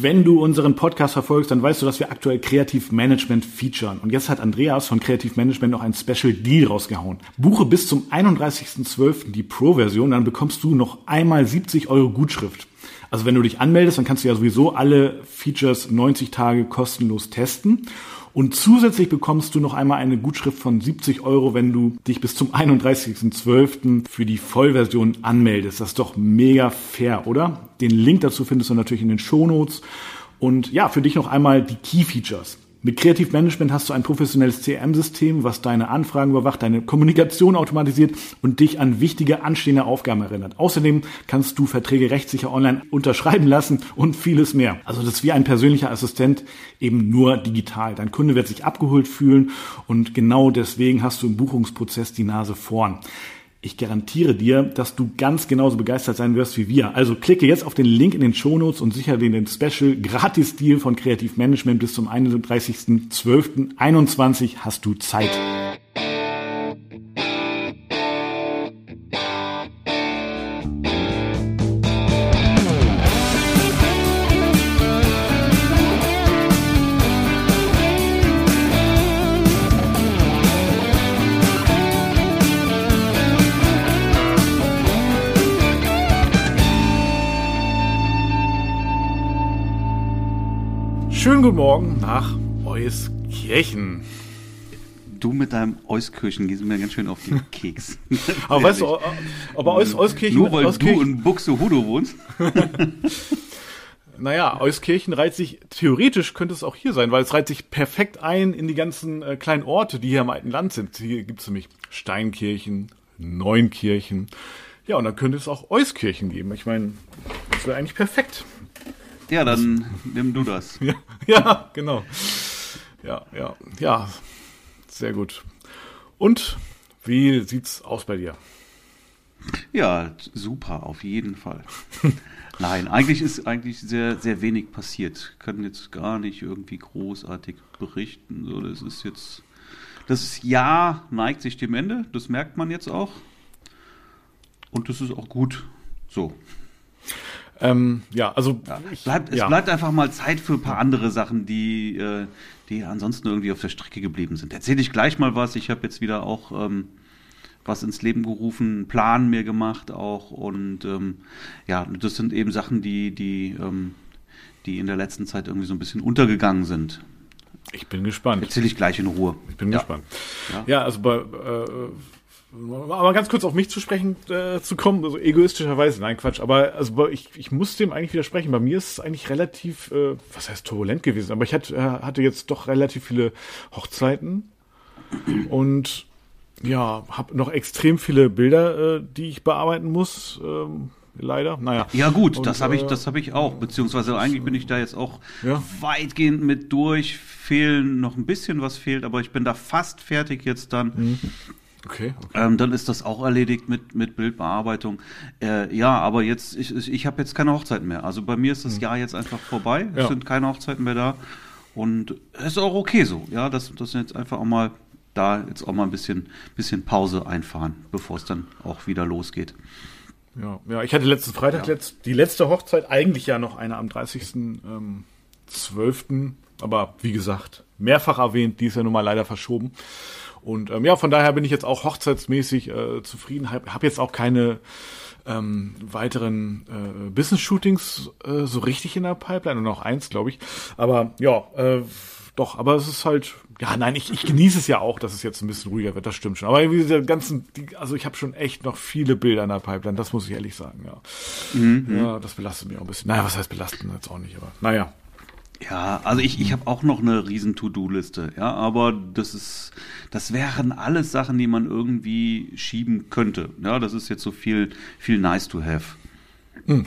Wenn du unseren Podcast verfolgst, dann weißt du, dass wir aktuell Kreativmanagement featuren. Und jetzt hat Andreas von Kreativmanagement noch ein Special Deal rausgehauen. Buche bis zum 31.12. die Pro-Version, dann bekommst du noch einmal 70 Euro Gutschrift. Also wenn du dich anmeldest, dann kannst du ja sowieso alle Features 90 Tage kostenlos testen. Und zusätzlich bekommst du noch einmal eine Gutschrift von 70 Euro, wenn du dich bis zum 31.12. für die Vollversion anmeldest. Das ist doch mega fair, oder? Den Link dazu findest du natürlich in den Shownotes. Und ja, für dich noch einmal die Key Features. Mit Kreativmanagement hast du ein professionelles CRM-System, was deine Anfragen überwacht, deine Kommunikation automatisiert und dich an wichtige anstehende Aufgaben erinnert. Außerdem kannst du Verträge rechtssicher online unterschreiben lassen und vieles mehr. Also das ist wie ein persönlicher Assistent, eben nur digital. Dein Kunde wird sich abgeholt fühlen und genau deswegen hast du im Buchungsprozess die Nase vorn. Ich garantiere dir, dass du ganz genauso begeistert sein wirst wie wir. Also klicke jetzt auf den Link in den Shownotes und sichere dir den Special Gratis-Deal von Kreativmanagement bis zum 31.12.21 hast du Zeit. Guten Morgen nach Euskirchen. Du mit deinem Euskirchen gehst mir ganz schön auf den Keks. aber weißt du, aber Eus, Euskirchen... Nur weil Euskirchen, du in Buxtehude wohnst? Naja, Euskirchen reiht sich, theoretisch könnte es auch hier sein, weil es reiht sich perfekt ein in die ganzen äh, kleinen Orte, die hier im alten Land sind. Hier gibt es nämlich Steinkirchen, Neunkirchen. Ja, und dann könnte es auch Euskirchen geben. Ich meine, das wäre eigentlich perfekt. Ja, dann nimm du das. Ja, ja, genau. Ja, ja, ja. Sehr gut. Und wie sieht's aus bei dir? Ja, super, auf jeden Fall. Nein, eigentlich ist eigentlich sehr, sehr wenig passiert. Kann jetzt gar nicht irgendwie großartig berichten. So, das ist jetzt. Das Jahr neigt sich dem Ende, das merkt man jetzt auch. Und das ist auch gut so. Ähm, ja, also ja. Ich, bleibt, es ja. bleibt einfach mal Zeit für ein paar andere Sachen, die, äh, die ansonsten irgendwie auf der Strecke geblieben sind. Erzähle ich gleich mal was. Ich habe jetzt wieder auch ähm, was ins Leben gerufen, einen Plan mir gemacht auch und ähm, ja, das sind eben Sachen, die die ähm, die in der letzten Zeit irgendwie so ein bisschen untergegangen sind. Ich bin gespannt. Erzähle ich gleich in Ruhe. Ich bin ja. gespannt. Ja. ja, also bei äh, aber ganz kurz auf mich zu sprechen äh, zu kommen, also egoistischerweise, nein, Quatsch, aber also ich, ich muss dem eigentlich widersprechen. Bei mir ist es eigentlich relativ, äh, was heißt turbulent gewesen, aber ich hatte, äh, hatte jetzt doch relativ viele Hochzeiten und ja, habe noch extrem viele Bilder, äh, die ich bearbeiten muss. Ähm, leider. Naja. Ja gut, und, das habe ich, äh, das habe ich auch. Beziehungsweise eigentlich bin ich da jetzt auch ja. weitgehend mit durch. Fehlen noch ein bisschen, was fehlt, aber ich bin da fast fertig jetzt dann. Mhm. Okay. okay. Ähm, dann ist das auch erledigt mit, mit Bildbearbeitung. Äh, ja, aber jetzt, ich, ich habe jetzt keine Hochzeiten mehr. Also bei mir ist das mhm. Jahr jetzt einfach vorbei. Ja. Es sind keine Hochzeiten mehr da. Und es ist auch okay so, ja, dass das jetzt einfach auch mal da jetzt auch mal ein bisschen, bisschen Pause einfahren, bevor es dann auch wieder losgeht. Ja, ja, ich hatte letzten Freitag ja. letzt, die letzte Hochzeit, eigentlich ja noch eine am 30.12., ähm, 12., aber wie gesagt, mehrfach erwähnt, die ist ja nun mal leider verschoben. Und ähm, ja, von daher bin ich jetzt auch hochzeitsmäßig äh, zufrieden. Hab, hab jetzt auch keine ähm, weiteren äh, Business-Shootings äh, so richtig in der Pipeline und noch eins, glaube ich. Aber ja, äh, doch, aber es ist halt, ja, nein, ich, ich genieße es ja auch, dass es jetzt ein bisschen ruhiger wird, das stimmt schon. Aber diese ganzen, die, also ich habe schon echt noch viele Bilder in der Pipeline, das muss ich ehrlich sagen, ja. Mhm. Ja, das belastet mich auch ein bisschen. Naja, was heißt belasten jetzt auch nicht, aber naja. Ja, also ich, ich habe auch noch eine riesen To-Do-Liste, ja, aber das ist, das wären alles Sachen, die man irgendwie schieben könnte. Ja, das ist jetzt so viel, viel nice to have. Hm.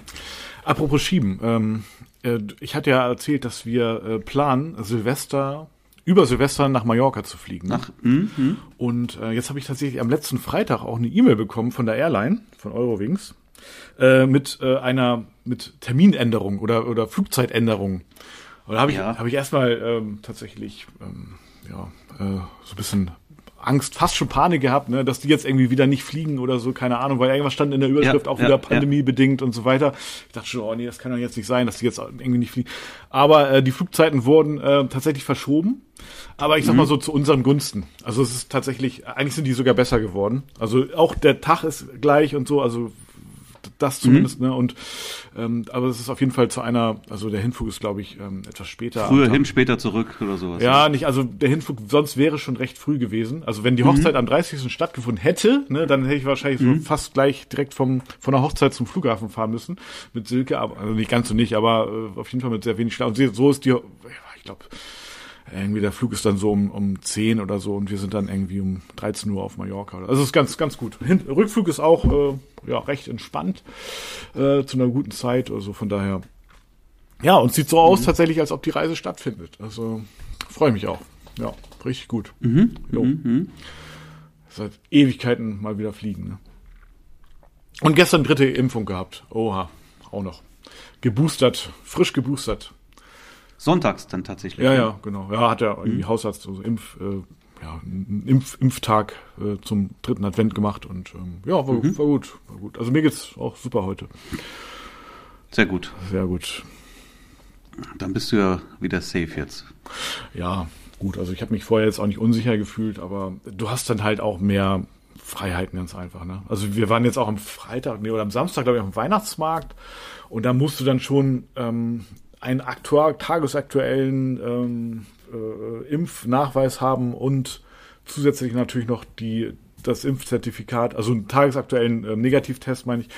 Apropos schieben, ähm, äh, ich hatte ja erzählt, dass wir äh, planen, Silvester über Silvester nach Mallorca zu fliegen. Nach, mm, Und äh, jetzt habe ich tatsächlich am letzten Freitag auch eine E-Mail bekommen von der Airline, von Eurowings, äh, mit äh, einer mit Terminänderung oder oder Flugzeitänderung. Und da habe ich, ja. hab ich erstmal ähm, tatsächlich ähm, ja, äh, so ein bisschen Angst, fast schon Panik gehabt, ne, dass die jetzt irgendwie wieder nicht fliegen oder so, keine Ahnung, weil irgendwas stand in der Überschrift ja, auch ja, wieder pandemiebedingt ja. und so weiter. Ich dachte schon, oh nee, das kann doch jetzt nicht sein, dass die jetzt irgendwie nicht fliegen. Aber äh, die Flugzeiten wurden äh, tatsächlich verschoben. Aber ich sag mal mhm. so zu unseren Gunsten. Also es ist tatsächlich, eigentlich sind die sogar besser geworden. Also auch der Tag ist gleich und so, also das zumindest, mhm. ne? Und ähm, aber es ist auf jeden Fall zu einer, also der Hinflug ist, glaube ich, ähm, etwas später. Früher hin, später zurück oder sowas. Ja, nicht, also der Hinflug sonst wäre schon recht früh gewesen. Also wenn die Hochzeit mhm. am 30. stattgefunden hätte, ne, dann hätte ich wahrscheinlich mhm. so fast gleich direkt vom von der Hochzeit zum Flughafen fahren müssen mit Silke, aber also nicht ganz so nicht, aber äh, auf jeden Fall mit sehr wenig Schlaf. Und so ist die, ich glaube irgendwie der Flug ist dann so um, um 10 oder so und wir sind dann irgendwie um 13 Uhr auf Mallorca. Also ist ganz, ganz gut. Hin Rückflug ist auch äh, ja, recht entspannt äh, zu einer guten Zeit. Also von daher. Ja, und sieht so aus mhm. tatsächlich, als ob die Reise stattfindet. Also freue mich auch. Ja, richtig gut. Mhm. Jo. Mhm. mhm. Seit Ewigkeiten mal wieder fliegen. Ne? Und gestern dritte Impfung gehabt. Oha, auch noch. Geboostert, frisch geboostert. Sonntags dann tatsächlich. Ja, ja, genau. Ja, hat er irgendwie mhm. Hausarzt, also Impf, äh, ja, einen Impf, Impftag äh, zum dritten Advent gemacht und ähm, ja, war, mhm. war gut, war gut. Also mir geht's auch super heute. Sehr gut. Sehr gut. Dann bist du ja wieder safe jetzt. Ja, gut. Also ich habe mich vorher jetzt auch nicht unsicher gefühlt, aber du hast dann halt auch mehr Freiheiten ganz einfach. Ne? Also wir waren jetzt auch am Freitag nee, oder am Samstag, glaube ich, am Weihnachtsmarkt und da musst du dann schon ähm, einen aktuell, tagesaktuellen ähm, äh, Impfnachweis haben und zusätzlich natürlich noch die das Impfzertifikat, also einen tagesaktuellen äh, Negativtest, meine ich.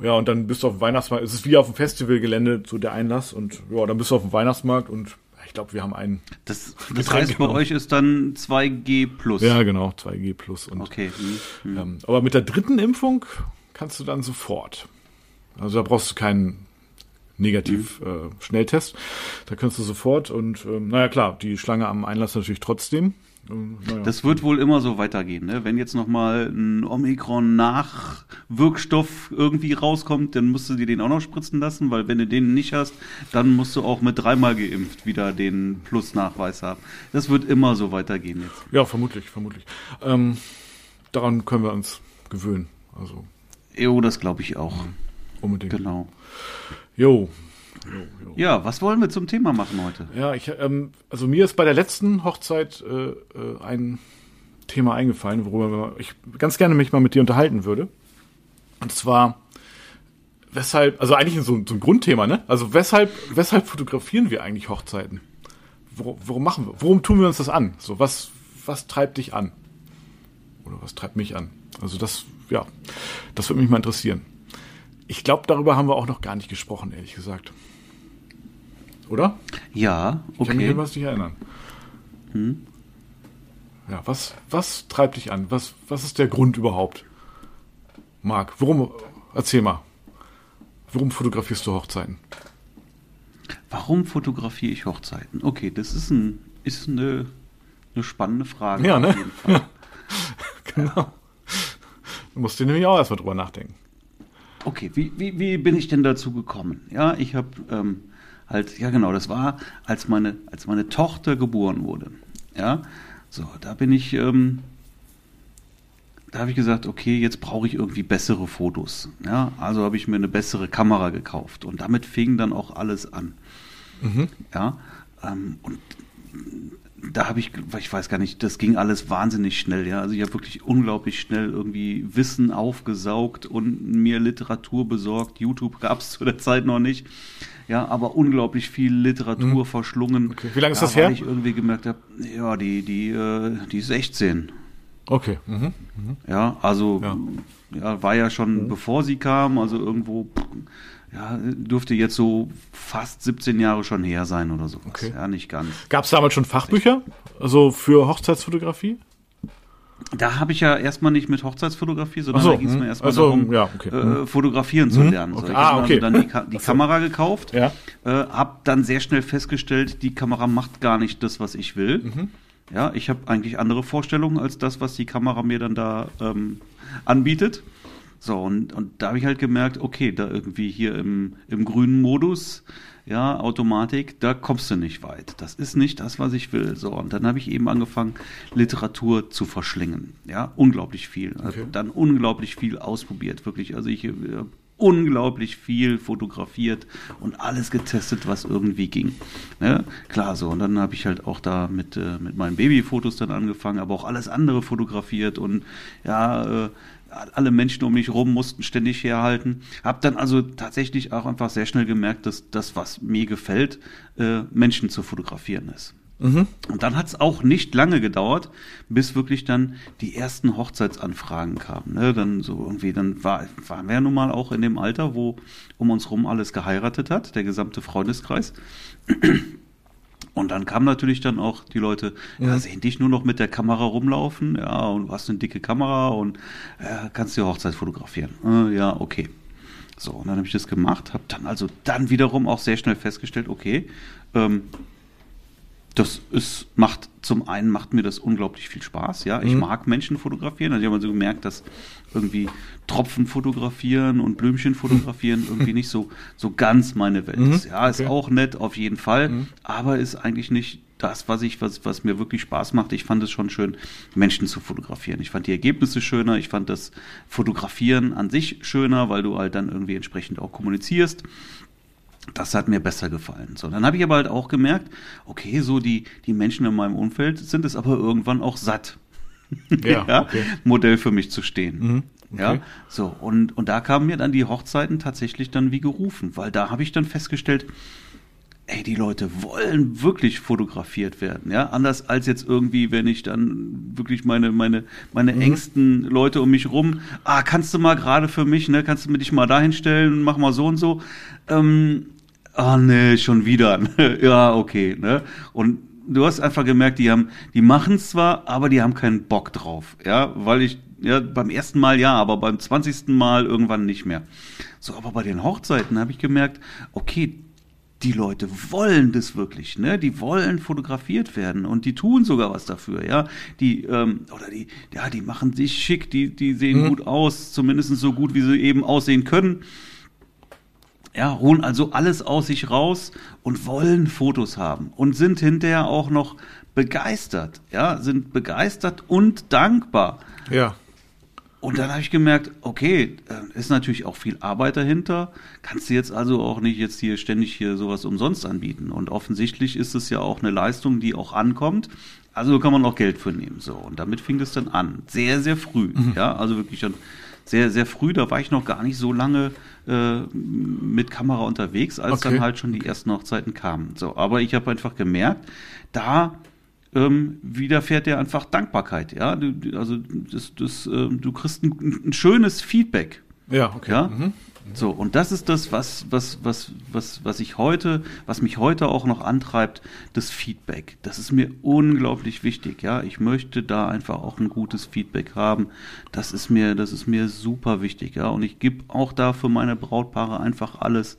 Ja, und dann bist du auf dem Weihnachtsmarkt. Es ist wie auf dem Festivalgelände, so der Einlass. Und ja, dann bist du auf dem Weihnachtsmarkt und ich glaube, wir haben einen. Das, das heißt, bei euch ist dann 2G plus. Ja, genau, 2G plus. Und, okay. Hm, hm. Ähm, aber mit der dritten Impfung kannst du dann sofort. Also da brauchst du keinen Negativ-Schnelltest. Mhm. Äh, da kannst du sofort und ähm, naja klar, die Schlange am Einlass natürlich trotzdem. Ähm, naja. Das wird wohl immer so weitergehen. Ne? Wenn jetzt nochmal ein Omikron-Nachwirkstoff irgendwie rauskommt, dann musst du dir den auch noch spritzen lassen, weil wenn du den nicht hast, dann musst du auch mit dreimal geimpft wieder den Plus-Nachweis haben. Das wird immer so weitergehen jetzt. Ja, vermutlich, vermutlich. Ähm, daran können wir uns gewöhnen. Also. Jo, das glaube ich auch. Unbedingt. Genau. Jo. Jo, jo. Ja, was wollen wir zum Thema machen heute? Ja, ich, ähm, also mir ist bei der letzten Hochzeit äh, äh, ein Thema eingefallen, worüber ich ganz gerne mich mal mit dir unterhalten würde. Und zwar, weshalb, also eigentlich so, so ein Grundthema, ne? Also weshalb, weshalb fotografieren wir eigentlich Hochzeiten? Worum, worum machen wir? Worum tun wir uns das an? So, was, was treibt dich an? Oder was treibt mich an? Also das, ja, das würde mich mal interessieren. Ich glaube, darüber haben wir auch noch gar nicht gesprochen, ehrlich gesagt. Oder? Ja, okay. Ich kann mich an was nicht erinnern. Hm? Ja, was, was treibt dich an? Was, was ist der Grund überhaupt? Marc, warum, erzähl mal. Warum fotografierst du Hochzeiten? Warum fotografiere ich Hochzeiten? Okay, das ist, ein, ist eine, eine spannende Frage. Ja, ne? genau. Du musst dir nämlich auch erstmal drüber nachdenken. Okay, wie, wie, wie bin ich denn dazu gekommen? Ja, ich habe ähm, halt, ja genau, das war, als meine, als meine Tochter geboren wurde. Ja, so, da bin ich, ähm, da habe ich gesagt, okay, jetzt brauche ich irgendwie bessere Fotos. Ja, also habe ich mir eine bessere Kamera gekauft und damit fing dann auch alles an. Mhm. Ja, ähm, und da habe ich, ich weiß gar nicht, das ging alles wahnsinnig schnell, ja. Also ich habe wirklich unglaublich schnell irgendwie Wissen aufgesaugt und mir Literatur besorgt. YouTube gab es zu der Zeit noch nicht. Ja, aber unglaublich viel Literatur mhm. verschlungen. Okay. Wie lange ist ja, das her? Weil ich irgendwie gemerkt habe, ja, die, die, äh, die ist 16. Okay. Mhm. Mhm. Ja, also ja. ja. war ja schon mhm. bevor sie kam, also irgendwo ja, dürfte jetzt so fast 17 Jahre schon her sein oder so. Okay. Ja, nicht ganz. Gab es damals schon Fachbücher? Also für Hochzeitsfotografie? Da habe ich ja erstmal nicht mit Hochzeitsfotografie, sondern so, da ging es mir erstmal also, darum, ja, okay. äh, mhm. fotografieren zu mhm. lernen. Okay. So, ich ah, okay. also dann die, Ka die Kamera gekauft, ja. äh, habe dann sehr schnell festgestellt, die Kamera macht gar nicht das, was ich will. Mhm. Ja, ich habe eigentlich andere Vorstellungen als das, was die Kamera mir dann da ähm, anbietet. So, und, und da habe ich halt gemerkt, okay, da irgendwie hier im, im grünen Modus, ja, Automatik, da kommst du nicht weit. Das ist nicht das, was ich will. So, und dann habe ich eben angefangen, Literatur zu verschlingen. Ja, unglaublich viel. Okay. Dann unglaublich viel ausprobiert, wirklich. Also ich äh, unglaublich viel fotografiert und alles getestet, was irgendwie ging. Ne? Klar, so. Und dann habe ich halt auch da mit, äh, mit meinen Babyfotos dann angefangen, aber auch alles andere fotografiert und ja, äh, alle Menschen um mich rum mussten ständig herhalten. Hab dann also tatsächlich auch einfach sehr schnell gemerkt, dass das, was mir gefällt, äh, Menschen zu fotografieren ist. Mhm. Und dann hat es auch nicht lange gedauert, bis wirklich dann die ersten Hochzeitsanfragen kamen. Ne? Dann so irgendwie, dann war, waren wir ja nun mal auch in dem Alter, wo um uns rum alles geheiratet hat, der gesamte Freundeskreis. Und dann kamen natürlich dann auch die Leute, ja. ja, sehen dich nur noch mit der Kamera rumlaufen, ja, und du hast eine dicke Kamera und äh, kannst die Hochzeit fotografieren. Äh, ja, okay. So, und dann habe ich das gemacht, habe dann also dann wiederum auch sehr schnell festgestellt, okay, ähm, das ist, macht zum einen macht mir das unglaublich viel Spaß, ja. Ich mhm. mag Menschen fotografieren. Also ich habe also gemerkt, dass irgendwie Tropfen fotografieren und Blümchen fotografieren irgendwie nicht so, so ganz meine Welt mhm. ist. Ja, ist okay. auch nett, auf jeden Fall, mhm. aber ist eigentlich nicht das, was ich, was, was mir wirklich Spaß macht. Ich fand es schon schön, Menschen zu fotografieren. Ich fand die Ergebnisse schöner, ich fand das Fotografieren an sich schöner, weil du halt dann irgendwie entsprechend auch kommunizierst. Das hat mir besser gefallen. So, dann habe ich aber halt auch gemerkt, okay, so die, die Menschen in meinem Umfeld sind es aber irgendwann auch satt. Ja, ja okay. Modell für mich zu stehen. Mhm. Okay. Ja, so, und, und da kamen mir dann die Hochzeiten tatsächlich dann wie gerufen, weil da habe ich dann festgestellt, ey, die Leute wollen wirklich fotografiert werden, ja, anders als jetzt irgendwie, wenn ich dann wirklich meine, meine, meine mhm. engsten Leute um mich rum, ah, kannst du mal gerade für mich, ne, kannst du mir dich mal dahin stellen, mach mal so und so, ähm, ah, ne, schon wieder, ja, okay, ne, und du hast einfach gemerkt, die haben, die machen es zwar, aber die haben keinen Bock drauf, ja, weil ich, ja, beim ersten Mal ja, aber beim zwanzigsten Mal irgendwann nicht mehr. So, aber bei den Hochzeiten habe ich gemerkt, okay, die Leute wollen das wirklich, ne? Die wollen fotografiert werden und die tun sogar was dafür, ja. Die ähm, oder die, ja, die machen sich schick, die die sehen mhm. gut aus, zumindest so gut, wie sie eben aussehen können. Ja, holen also alles aus sich raus und wollen Fotos haben und sind hinterher auch noch begeistert, ja, sind begeistert und dankbar. Ja. Und dann habe ich gemerkt, okay, ist natürlich auch viel Arbeit dahinter. Kannst du jetzt also auch nicht jetzt hier ständig hier sowas umsonst anbieten. Und offensichtlich ist es ja auch eine Leistung, die auch ankommt. Also kann man auch Geld für nehmen. So. Und damit fing es dann an. Sehr, sehr früh. Mhm. Ja, also wirklich schon sehr, sehr früh. Da war ich noch gar nicht so lange äh, mit Kamera unterwegs, als okay. dann halt schon die ersten Hochzeiten kamen. So, aber ich habe einfach gemerkt, da ähm, widerfährt dir einfach Dankbarkeit. Ja, du, also das, das, äh, du kriegst ein, ein, schönes Feedback. Ja, okay. Ja? Mhm. So, und das ist das, was, was, was, was, was ich heute, was mich heute auch noch antreibt, das Feedback. Das ist mir unglaublich wichtig, ja. Ich möchte da einfach auch ein gutes Feedback haben. Das ist mir, das ist mir super wichtig, ja. Und ich gebe auch da für meine Brautpaare einfach alles,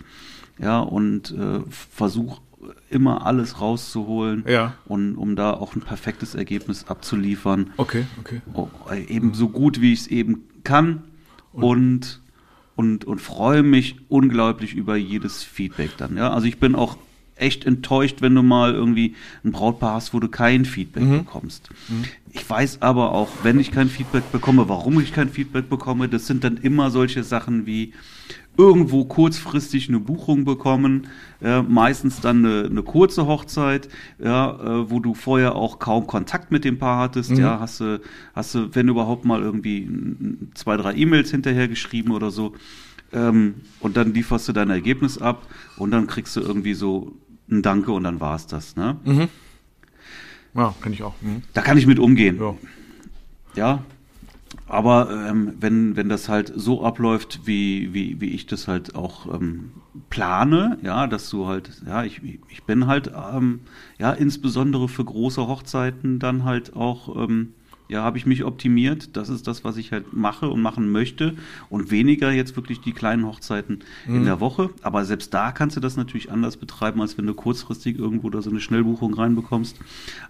ja, und äh, versuche immer alles rauszuholen ja. und um da auch ein perfektes Ergebnis abzuliefern. Okay, okay. Oh, eben so gut wie ich es eben kann und, und und, und freue mich unglaublich über jedes Feedback dann. Ja, also ich bin auch echt enttäuscht, wenn du mal irgendwie ein Brautpaar hast, wo du kein Feedback mhm. bekommst. Mhm. Ich weiß aber auch, wenn ich kein Feedback bekomme, warum ich kein Feedback bekomme, das sind dann immer solche Sachen wie, irgendwo kurzfristig eine Buchung bekommen, äh, meistens dann eine, eine, kurze Hochzeit, ja, äh, wo du vorher auch kaum Kontakt mit dem Paar hattest, mhm. ja, hast du, hast du, wenn überhaupt mal irgendwie zwei, drei E-Mails hinterher geschrieben oder so, ähm, und dann lieferst du dein Ergebnis ab und dann kriegst du irgendwie so ein Danke und dann war's das, ne? Mhm. Ja, kann ich auch. Mhm. Da kann ich mit umgehen. Ja. Ja, aber ähm, wenn, wenn das halt so abläuft, wie, wie, wie ich das halt auch ähm, plane, ja, dass du halt, ja, ich, ich bin halt, ähm, ja, insbesondere für große Hochzeiten dann halt auch, ähm, Ja, habe ich mich optimiert. Das ist das, was ich halt mache und machen möchte. Und weniger jetzt wirklich die kleinen Hochzeiten mhm. in der Woche. Aber selbst da kannst du das natürlich anders betreiben, als wenn du kurzfristig irgendwo da so eine Schnellbuchung reinbekommst.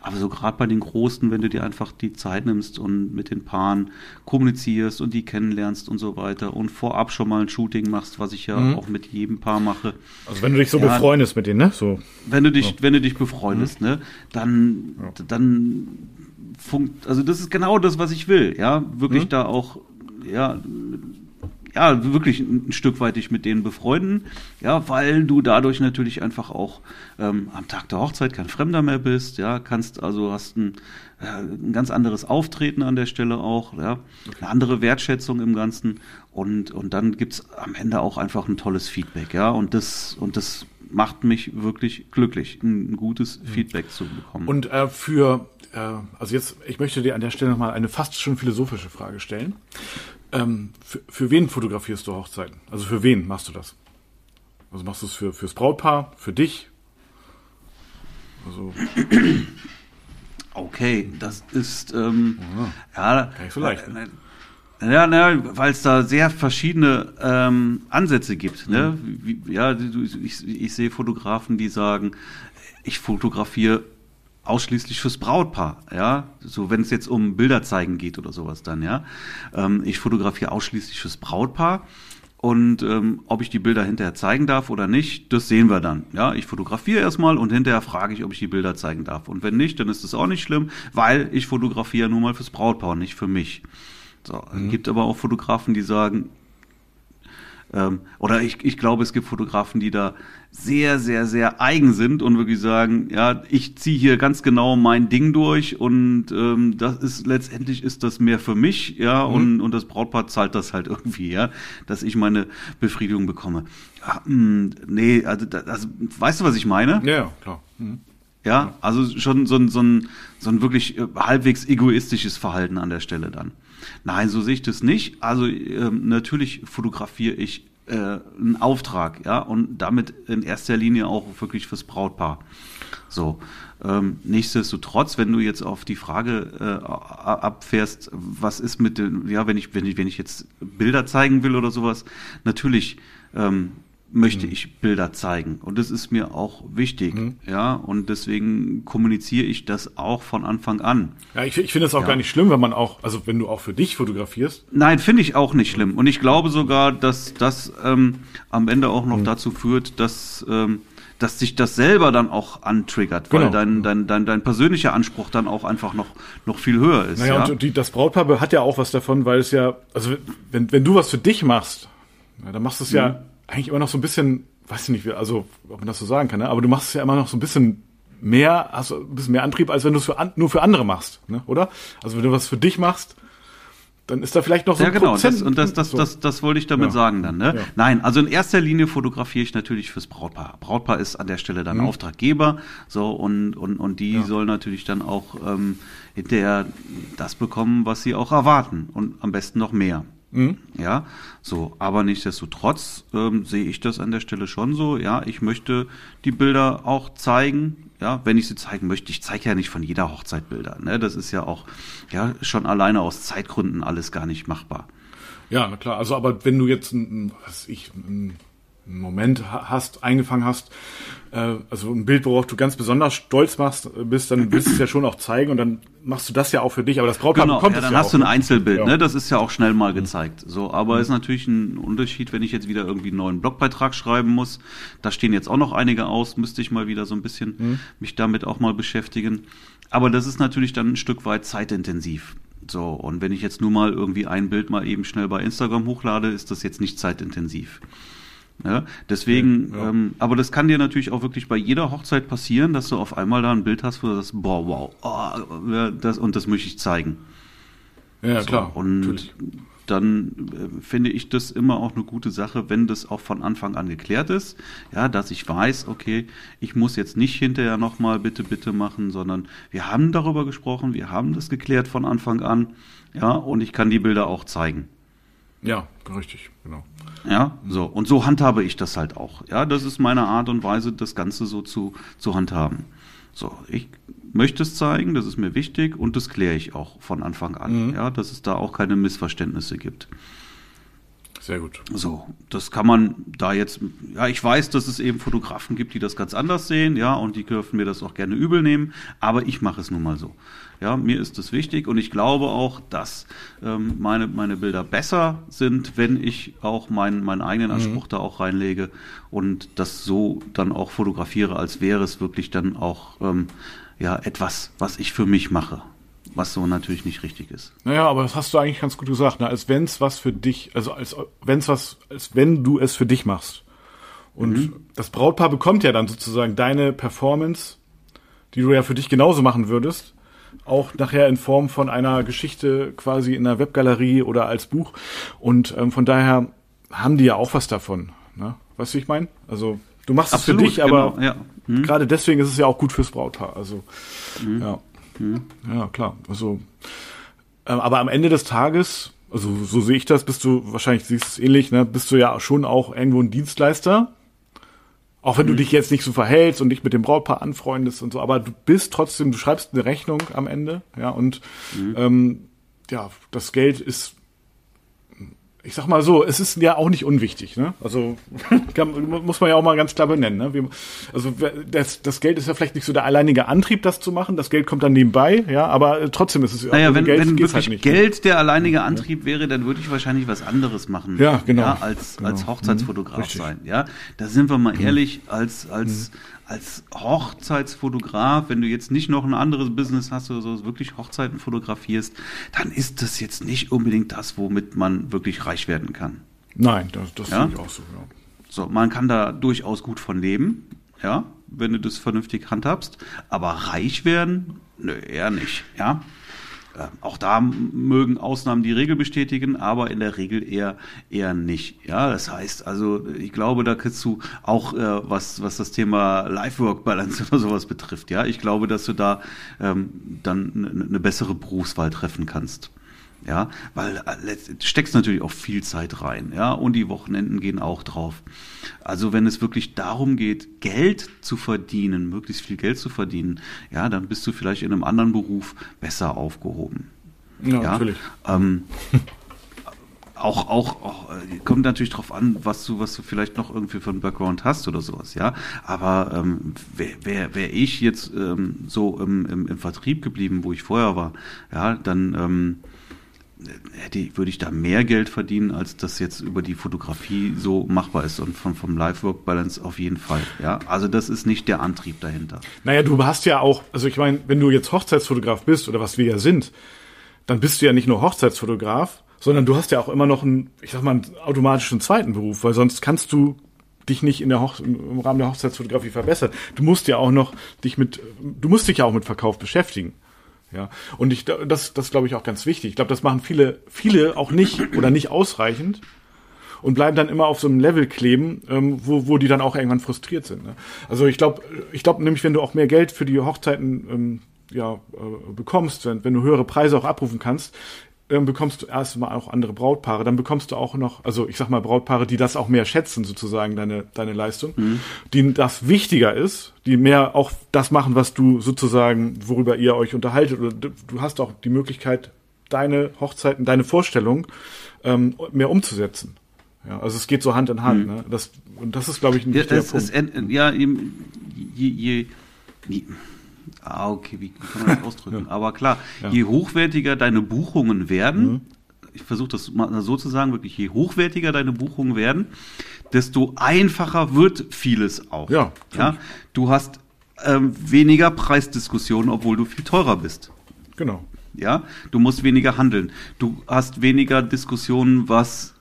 Aber so gerade bei den Großen, wenn du dir einfach die Zeit nimmst und mit den Paaren kommunizierst und die kennenlernst und so weiter und vorab schon mal ein Shooting machst, was ich ja mhm. auch mit jedem Paar mache. Also wenn du dich so ja, befreundest mit denen, ne? So. Wenn du dich, so. wenn du dich befreundest, mhm. ne? Dann, ja. dann funkt, also das ist genau das, was ich will, ja, wirklich mhm. da auch, ja, ja, wirklich ein Stück weit dich mit denen befreunden, ja, weil du dadurch natürlich einfach auch ähm, am Tag der Hochzeit kein Fremder mehr bist, ja, kannst also hast ein, äh, ein ganz anderes Auftreten an der Stelle auch, ja, okay. eine andere Wertschätzung im Ganzen und und dann gibt's am Ende auch einfach ein tolles Feedback, ja, und das und das macht mich wirklich glücklich, ein gutes mhm. Feedback zu bekommen. Und äh, für äh, also jetzt, ich möchte dir an der Stelle nochmal eine fast schon philosophische Frage stellen. Ähm, für, für wen fotografierst du Hochzeiten? Also für wen machst du das? Also machst du es für, fürs Brautpaar, für dich? Also. Okay, das ist ähm, ja, ja gar nicht so leicht. Ne? Ja, ne, weil es da sehr verschiedene ähm, Ansätze gibt. Ne? Mhm. Wie, ja, ich, ich sehe Fotografen, die sagen, ich fotografiere ausschließlich fürs Brautpaar, ja, so wenn es jetzt um Bilder zeigen geht oder sowas dann, ja. Ähm, ich fotografiere ausschließlich fürs Brautpaar und ähm, ob ich die Bilder hinterher zeigen darf oder nicht, das sehen wir dann. Ja, ich fotografiere erstmal und hinterher frage ich, ob ich die Bilder zeigen darf. Und wenn nicht, dann ist das auch nicht schlimm, weil ich fotografiere nur mal fürs Brautpaar, nicht für mich. So, mhm. gibt aber auch Fotografen, die sagen, ähm, oder ich, ich glaube, es gibt Fotografen, die da sehr, sehr, sehr eigen sind und wirklich sagen, ja, ich ziehe hier ganz genau mein Ding durch und ähm, das ist letztendlich ist das mehr für mich, ja, mhm. und, und das Brautpaar zahlt das halt irgendwie, ja, dass ich meine Befriedigung bekomme. Ja, mh, hm, nee, also, also weißt du, was ich meine? Ja, klar. Mhm. Ja, also schon so ein, so ein, so ein wirklich äh, halbwegs egoistisches Verhalten an der Stelle dann. Nein, so sehe ich das nicht. Also ähm, natürlich fotografiere ich äh, einen Auftrag, ja, und damit in erster Linie auch wirklich fürs Brautpaar. So. Ähm, nichtsdestotrotz, wenn du jetzt auf die Frage äh, abfährst, was ist mit den, ja, wenn ich, wenn ich, wenn ich jetzt Bilder zeigen will oder sowas, natürlich ähm, möchte mhm. ich Bilder zeigen. Und das ist mir auch wichtig. Mhm. Ja, und deswegen kommuniziere ich das auch von Anfang an. Ja, ich, ich finde es auch ja. gar nicht schlimm, wenn man auch, also wenn du auch für dich fotografierst. Nein, finde ich auch nicht schlimm. Und ich glaube sogar, dass das ähm, am Ende auch noch mhm. dazu führt, dass ähm, dass sich das selber dann auch antriggert, weil genau. dein, dein, dein, dein persönlicher Anspruch dann auch einfach noch, noch viel höher ist. Naja, ja? und die, das Brautpaar hat ja auch was davon, weil es ja, also wenn, wenn du was für dich machst, ja, dann machst du es ja mhm eigentlich immer noch so ein bisschen, weiß ich nicht, also ob man das so sagen kann, ne? aber du machst es ja immer noch so ein bisschen mehr, hast ein bisschen mehr Antrieb, als wenn du es für nur für andere machst, ne? oder? Also wenn du was für dich machst, dann ist da vielleicht noch so ja, ein genau, Prozent. Das, und das, das, so. das, das wollte ich damit ja. sagen dann. Ne? Ja. Nein, also in erster Linie fotografiere ich natürlich fürs Brautpaar. Brautpaar ist an der Stelle dann mhm. Auftraggeber, so und und und die ja. soll natürlich dann auch ähm, hinterher das bekommen, was sie auch erwarten und am besten noch mehr. Mhm. Ja, so, aber nichtsdestotrotz ähm, sehe ich das an der Stelle schon so. Ja, ich möchte die Bilder auch zeigen. Ja, wenn ich sie zeigen möchte, ich zeige ja nicht von jeder Hochzeit Bilder. Ne? Das ist ja auch ja schon alleine aus Zeitgründen alles gar nicht machbar. Ja, na klar. Also, aber wenn du jetzt ein, was ich, ein Moment hast, eingefangen hast, äh, also ein Bild, worauf du ganz besonders stolz machst, bist, dann willst du es ja schon auch zeigen und dann machst du das ja auch für dich, aber das Brautpaar genau, bekommt ja, dann ja hast auch, du ein? Einzelbild, ja. ne? Das ist ja auch schnell mal mhm. gezeigt. So, aber mhm. ist natürlich ein Unterschied, wenn ich jetzt wieder irgendwie einen neuen Blogbeitrag schreiben muss. Da stehen jetzt auch noch einige aus, müsste ich mal wieder so ein bisschen mhm. mich damit auch mal beschäftigen. Aber das ist natürlich dann ein Stück weit zeitintensiv. So, und wenn ich jetzt nur mal irgendwie ein Bild mal eben schnell bei Instagram hochlade, ist das jetzt nicht zeitintensiv. Ja, deswegen, ja. Ähm, aber das kann dir natürlich auch wirklich bei jeder Hochzeit passieren, dass du auf einmal da ein Bild hast, wo du sagst, boah, wow, oh, das, und das möchte ich zeigen. Ja, so, klar. Und natürlich. dann äh, finde ich das immer auch eine gute Sache, wenn das auch von Anfang an geklärt ist. Ja, dass ich weiß, okay, ich muss jetzt nicht hinterher nochmal bitte, bitte machen, sondern wir haben darüber gesprochen, wir haben das geklärt von Anfang an. Ja, und ich kann die Bilder auch zeigen. Ja, richtig, genau. Ja, so. Und so handhabe ich das halt auch. Ja, das ist meine Art und Weise, das Ganze so zu, zu handhaben. So, ich möchte es zeigen, das ist mir wichtig und das kläre ich auch von Anfang an, mhm. ja, dass es da auch keine Missverständnisse gibt. Sehr gut. So, das kann man da jetzt, ja, ich weiß, dass es eben Fotografen gibt, die das ganz anders sehen, ja, und die dürfen mir das auch gerne übel nehmen, aber ich mache es nun mal so. Ja, mir ist das wichtig und ich glaube auch, dass ähm, meine, meine Bilder besser sind, wenn ich auch meinen, meinen eigenen mhm. Anspruch mhm. da auch reinlege und das so dann auch fotografiere, als wäre es wirklich dann auch ähm, ja, etwas, was ich für mich mache was so natürlich nicht richtig ist. Naja, aber das hast du eigentlich ganz gut gesagt, ne? als wenn es was für dich, also als wenn es was, als wenn du es für dich machst. Und mhm. das Brautpaar bekommt ja dann sozusagen deine Performance, die du ja für dich genauso machen würdest, auch nachher in Form von einer Geschichte quasi in einer Webgalerie oder als Buch. Und ähm, von daher haben die ja auch was davon. Ne? Weißt du, wie ich meine? Also du machst Absolut, es für dich, aber genau, ja. mhm. gerade deswegen ist es ja auch gut fürs Brautpaar. Also mhm. ja. Mhm. Ja, klar. Also, ähm, aber am Ende des Tages, also so sehe ich das, bist du, wahrscheinlich siehst du es ähnlich, ne, bist du ja schon auch irgendwo ein Dienstleister. Auch wenn mhm. du dich jetzt nicht so verhältst und dich mit dem Brautpaar anfreundest und so, aber du bist trotzdem, du schreibst eine Rechnung am Ende, ja, und mhm. ähm, ja, das Geld ist ich sag mal so, es ist ja auch nicht unwichtig, ne? Also kann, muss man ja auch mal ganz klar benennen. Ne? Wir, also das, das Geld ist ja vielleicht nicht so der alleinige Antrieb, das zu machen. Das Geld kommt dann nebenbei, ja, aber trotzdem ist es naja, also wenn, Geld wenn halt wirklich halt nicht, Geld ne? der alleinige Antrieb wäre, dann würde ich wahrscheinlich was anderes machen. Ja, genau. Ja, als, genau. als Hochzeitsfotograf mhm, sein. Ja, da sind wir mal mhm. ehrlich, als, als mhm als Hochzeitsfotograf, wenn du jetzt nicht noch ein anderes Business hast oder so, wirklich Hochzeiten fotografierst, dann ist das jetzt nicht unbedingt das, womit man wirklich reich werden kann. Nein, das, das ja? ich auch so, ja. So, man kann da durchaus gut von leben, ja, wenn du das vernünftig handhabst, aber reich werden, nö, eher nicht, ja. Äh, auch da mögen Ausnahmen die Regel bestätigen, aber in der Regel eher eher nicht. Ja, das heißt, also ich glaube, da kriegst du auch äh, was was das Thema Life-Work-Balance oder sowas betrifft. Ja, ich glaube, dass du da ähm, dann eine bessere Berufswahl treffen kannst. Ja, weil äh, steckst natürlich auch viel Zeit rein, ja, und die Wochenenden gehen auch drauf. Also wenn es wirklich darum geht, Geld zu verdienen, möglichst viel Geld zu verdienen, ja, dann bist du vielleicht in einem anderen Beruf besser aufgehoben. Ja, ja? natürlich. Ähm, auch, auch, auch, äh, kommt natürlich drauf an, was du, was du vielleicht noch irgendwie für einen Background hast oder sowas, ja. Aber ähm, wäre wär, wär ich jetzt ähm, so im, im, im Vertrieb geblieben, wo ich vorher war, ja, dann ähm, hätte, würde ich da mehr Geld verdienen, als das jetzt über die Fotografie so machbar ist und vom, vom Life-Work-Balance auf jeden Fall. Ja, also das ist nicht der Antrieb dahinter. Naja, du hast ja auch, also ich meine, wenn du jetzt Hochzeitsfotograf bist oder was wir ja sind, dann bist du ja nicht nur Hochzeitsfotograf, sondern du hast ja auch immer noch einen, ich sag mal, einen automatischen zweiten Beruf, weil sonst kannst du dich nicht in der Hoch im Rahmen der Hochzeitsfotografie verbessern. Du musst ja auch noch dich mit, du musst dich ja auch mit Verkauf beschäftigen. Ja, und ich, das, das glaube ich auch ganz wichtig. Ich glaube, das machen viele, viele auch nicht oder nicht ausreichend und bleiben dann immer auf so einem Level kleben, ähm, wo, wo die dann auch irgendwann frustriert sind. Ne? Also ich glaube, ich glaube nämlich, wenn du auch mehr Geld für die Hochzeiten ähm, ja, äh, bekommst, wenn, wenn du höhere Preise auch abrufen kannst, ähm, bekommst du erstmal auch andere Brautpaare. Dann bekommst du auch noch, also ich sag mal Brautpaare, die das auch mehr schätzen, sozusagen, deine, deine Leistung, mhm. denen das wichtiger ist, die mehr auch das machen, was du sozusagen, worüber ihr euch unterhaltet. Oder du hast auch die Möglichkeit, deine Hochzeiten, deine Vorstellung ähm, mehr umzusetzen. Ja, also es geht so Hand in Hand. Mhm. Ne? Das, und das ist, glaube ich, ein wichtiger ja, es, Punkt. Es, ja, je, je, je Ah, okay, wie, kann man das ausdrücken? ja. Aber klar, ja. je hochwertiger deine Buchungen werden, mhm. ich versuche das mal so zu sagen, wirklich, je hochwertiger deine Buchungen werden, desto einfacher wird vieles auch. Ja. ja? Du hast ähm, weniger Preisdiskussionen, obwohl du viel teurer bist. Genau. Ja, du musst weniger handeln. Du hast weniger Diskussionen, was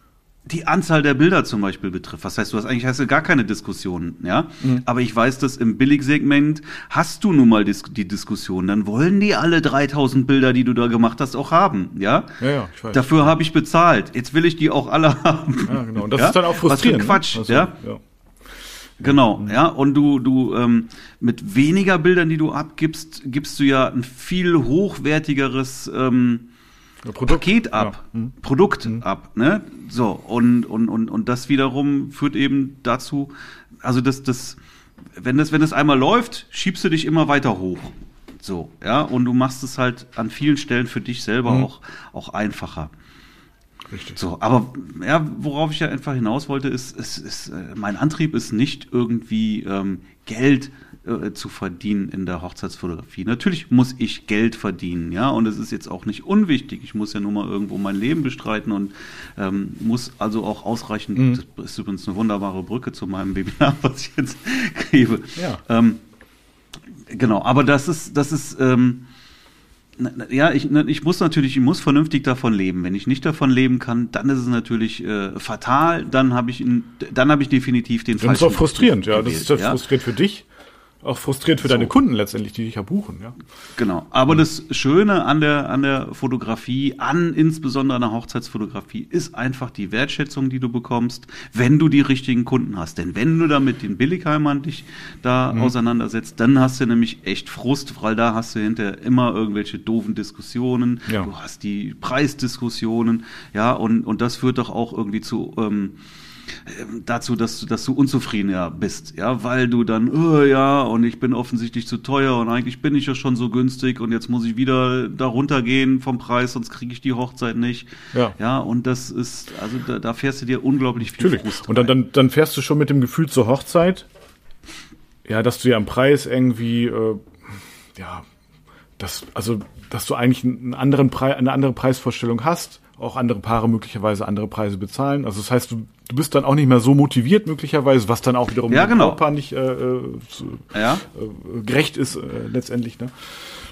die Anzahl der Bilder zum Beispiel betrifft. Was heißt, du hast eigentlich hast du gar keine Diskussionen, ja? Mhm. Aber ich weiß, dass im Billigsegment hast du nun mal dis die Diskussion. Dann wollen die alle 3000 Bilder, die du da gemacht hast, auch haben, ja? Ja, ja, ich weiß. Dafür habe ich bezahlt. Jetzt will ich die auch alle haben. Ja, genau. Und das ja? ist dann auch frustrierend. Was für Quatsch, ne? also, ja? ja? Genau, mhm. ja, und du, du ähm, mit weniger Bildern, die du abgibst, gibst du ja ein viel hochwertigeres ähm, Produkt. Paket ab, ja. hm. Produkt hm. ab, ne? So, und, und, und, und das wiederum führt eben dazu, also das, das, wenn das, wenn das einmal läuft, schiebst du dich immer weiter hoch. So, ja, und du machst es halt an vielen Stellen für dich selber mhm. auch, auch einfacher. Richtig. So, aber ja, worauf ich ja einfach hinaus wollte, ist, ist, ist äh, mein Antrieb ist nicht irgendwie ähm, Geld äh, zu verdienen in der Hochzeitsfotografie. Natürlich muss ich Geld verdienen, ja, und es ist jetzt auch nicht unwichtig. Ich muss ja nur mal irgendwo mein Leben bestreiten und ähm, muss also auch ausreichend, mhm. das ist übrigens eine wunderbare Brücke zu meinem Webinar, was ich jetzt gebe. Ja. Ähm, genau, aber das ist, das ist, ähm, ja, ich, ich muss natürlich, ich muss vernünftig davon leben. Wenn ich nicht davon leben kann, dann ist es natürlich äh, fatal. Dann habe ich, dann habe ich definitiv den falschen. Das ist auch frustrierend, ja. Das ist ja frustrierend für dich auch frustriert für so. deine Kunden letztendlich, die dich ja buchen, ja. Genau. Aber das Schöne an der, an der Fotografie, an insbesondere an der Hochzeitsfotografie, ist einfach die Wertschätzung, die du bekommst, wenn du die richtigen Kunden hast. Denn wenn du da mit den Billigheimern dich da mhm. auseinandersetzt, dann hast du nämlich echt Frust, weil da hast du hinterher immer irgendwelche doofen Diskussionen. Ja. Du hast die Preisdiskussionen, ja, und, und das führt doch auch irgendwie zu, ähm, dazu, dass du, dass du unzufrieden ja, bist, ja, weil du dann, oh, ja, und ich bin offensichtlich zu teuer und eigentlich bin ich ja schon so günstig und jetzt muss ich wieder darunter gehen vom Preis, sonst kriege ich die Hochzeit nicht. Ja. Ja, und das ist, also da, da fährst du dir unglaublich viel Natürlich. Frust Und dann, dann, dann fährst du schon mit dem Gefühl zur Hochzeit, ja, dass du ja am Preis irgendwie, äh, ja, dass, also, dass du eigentlich einen anderen Preis, eine andere Preisvorstellung hast auch andere Paare möglicherweise andere Preise bezahlen. Also das heißt, du, du bist dann auch nicht mehr so motiviert möglicherweise, was dann auch wiederum ja, genau. dem Brautpaar nicht äh, äh, zu, ja. äh, gerecht ist äh, letztendlich. Ne?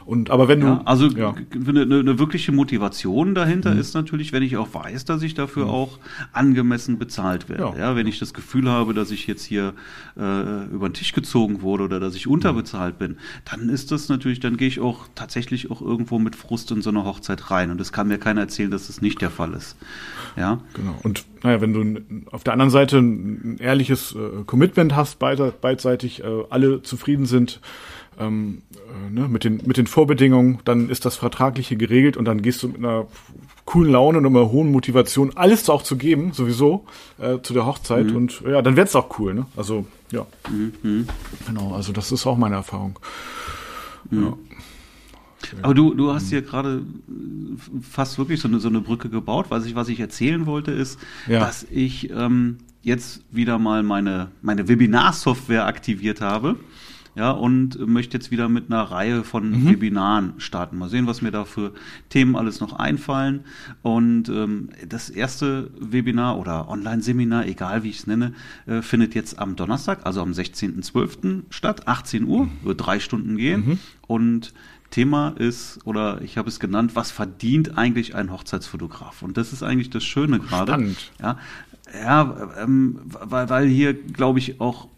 Und aber wenn du ja, also ja. Eine, eine, wirkliche Motivation dahinter mhm. ist natürlich, wenn ich auch weiß, dass ich dafür mhm. auch angemessen bezahlt werde. Ja. ja. wenn ich das Gefühl habe, dass ich jetzt hier äh, über den Tisch gezogen wurde oder dass ich unterbezahlt bin, dann ist das natürlich, dann gehe ich auch tatsächlich auch irgendwo mit Frust in so eine Hochzeit rein. Und es kann mir keiner erzählen, dass das nicht der Fall ist. Ja. Genau. Und naja, wenn du auf der anderen Seite ein ehrliches äh, Commitment hast, beidseitig äh, alle zufrieden sind, ähm, äh, ne, mit, den, mit den Vorbedingungen, dann ist das Vertragliche geregelt und dann gehst du mit einer coolen Laune und einer hohen Motivation, alles auch zu geben, sowieso, äh, zu der Hochzeit. Mhm. Und ja, dann wird's auch cool, ne? Also, ja. Mhm. Genau, also das ist auch meine Erfahrung. Mhm. Ja. Aber du, du hast hier gerade fast wirklich so eine, so eine Brücke gebaut. Was ich, was ich erzählen wollte, ist, ja. dass ich ähm, jetzt wieder mal meine, meine Webinar-Software aktiviert habe ja, und möchte jetzt wieder mit einer Reihe von mhm. Webinaren starten. Mal sehen, was mir da für Themen alles noch einfallen. Und ähm, das erste Webinar oder Online-Seminar, egal wie ich es nenne, äh, findet jetzt am Donnerstag, also am 16.12. statt, 18 Uhr, wird drei Stunden gehen. Mhm. Und Thema ist, oder ich habe es genannt, was verdient eigentlich ein Hochzeitsfotograf? Und das ist eigentlich das Schöne gerade. Ja, ja ähm, weil, weil hier, glaube ich, auch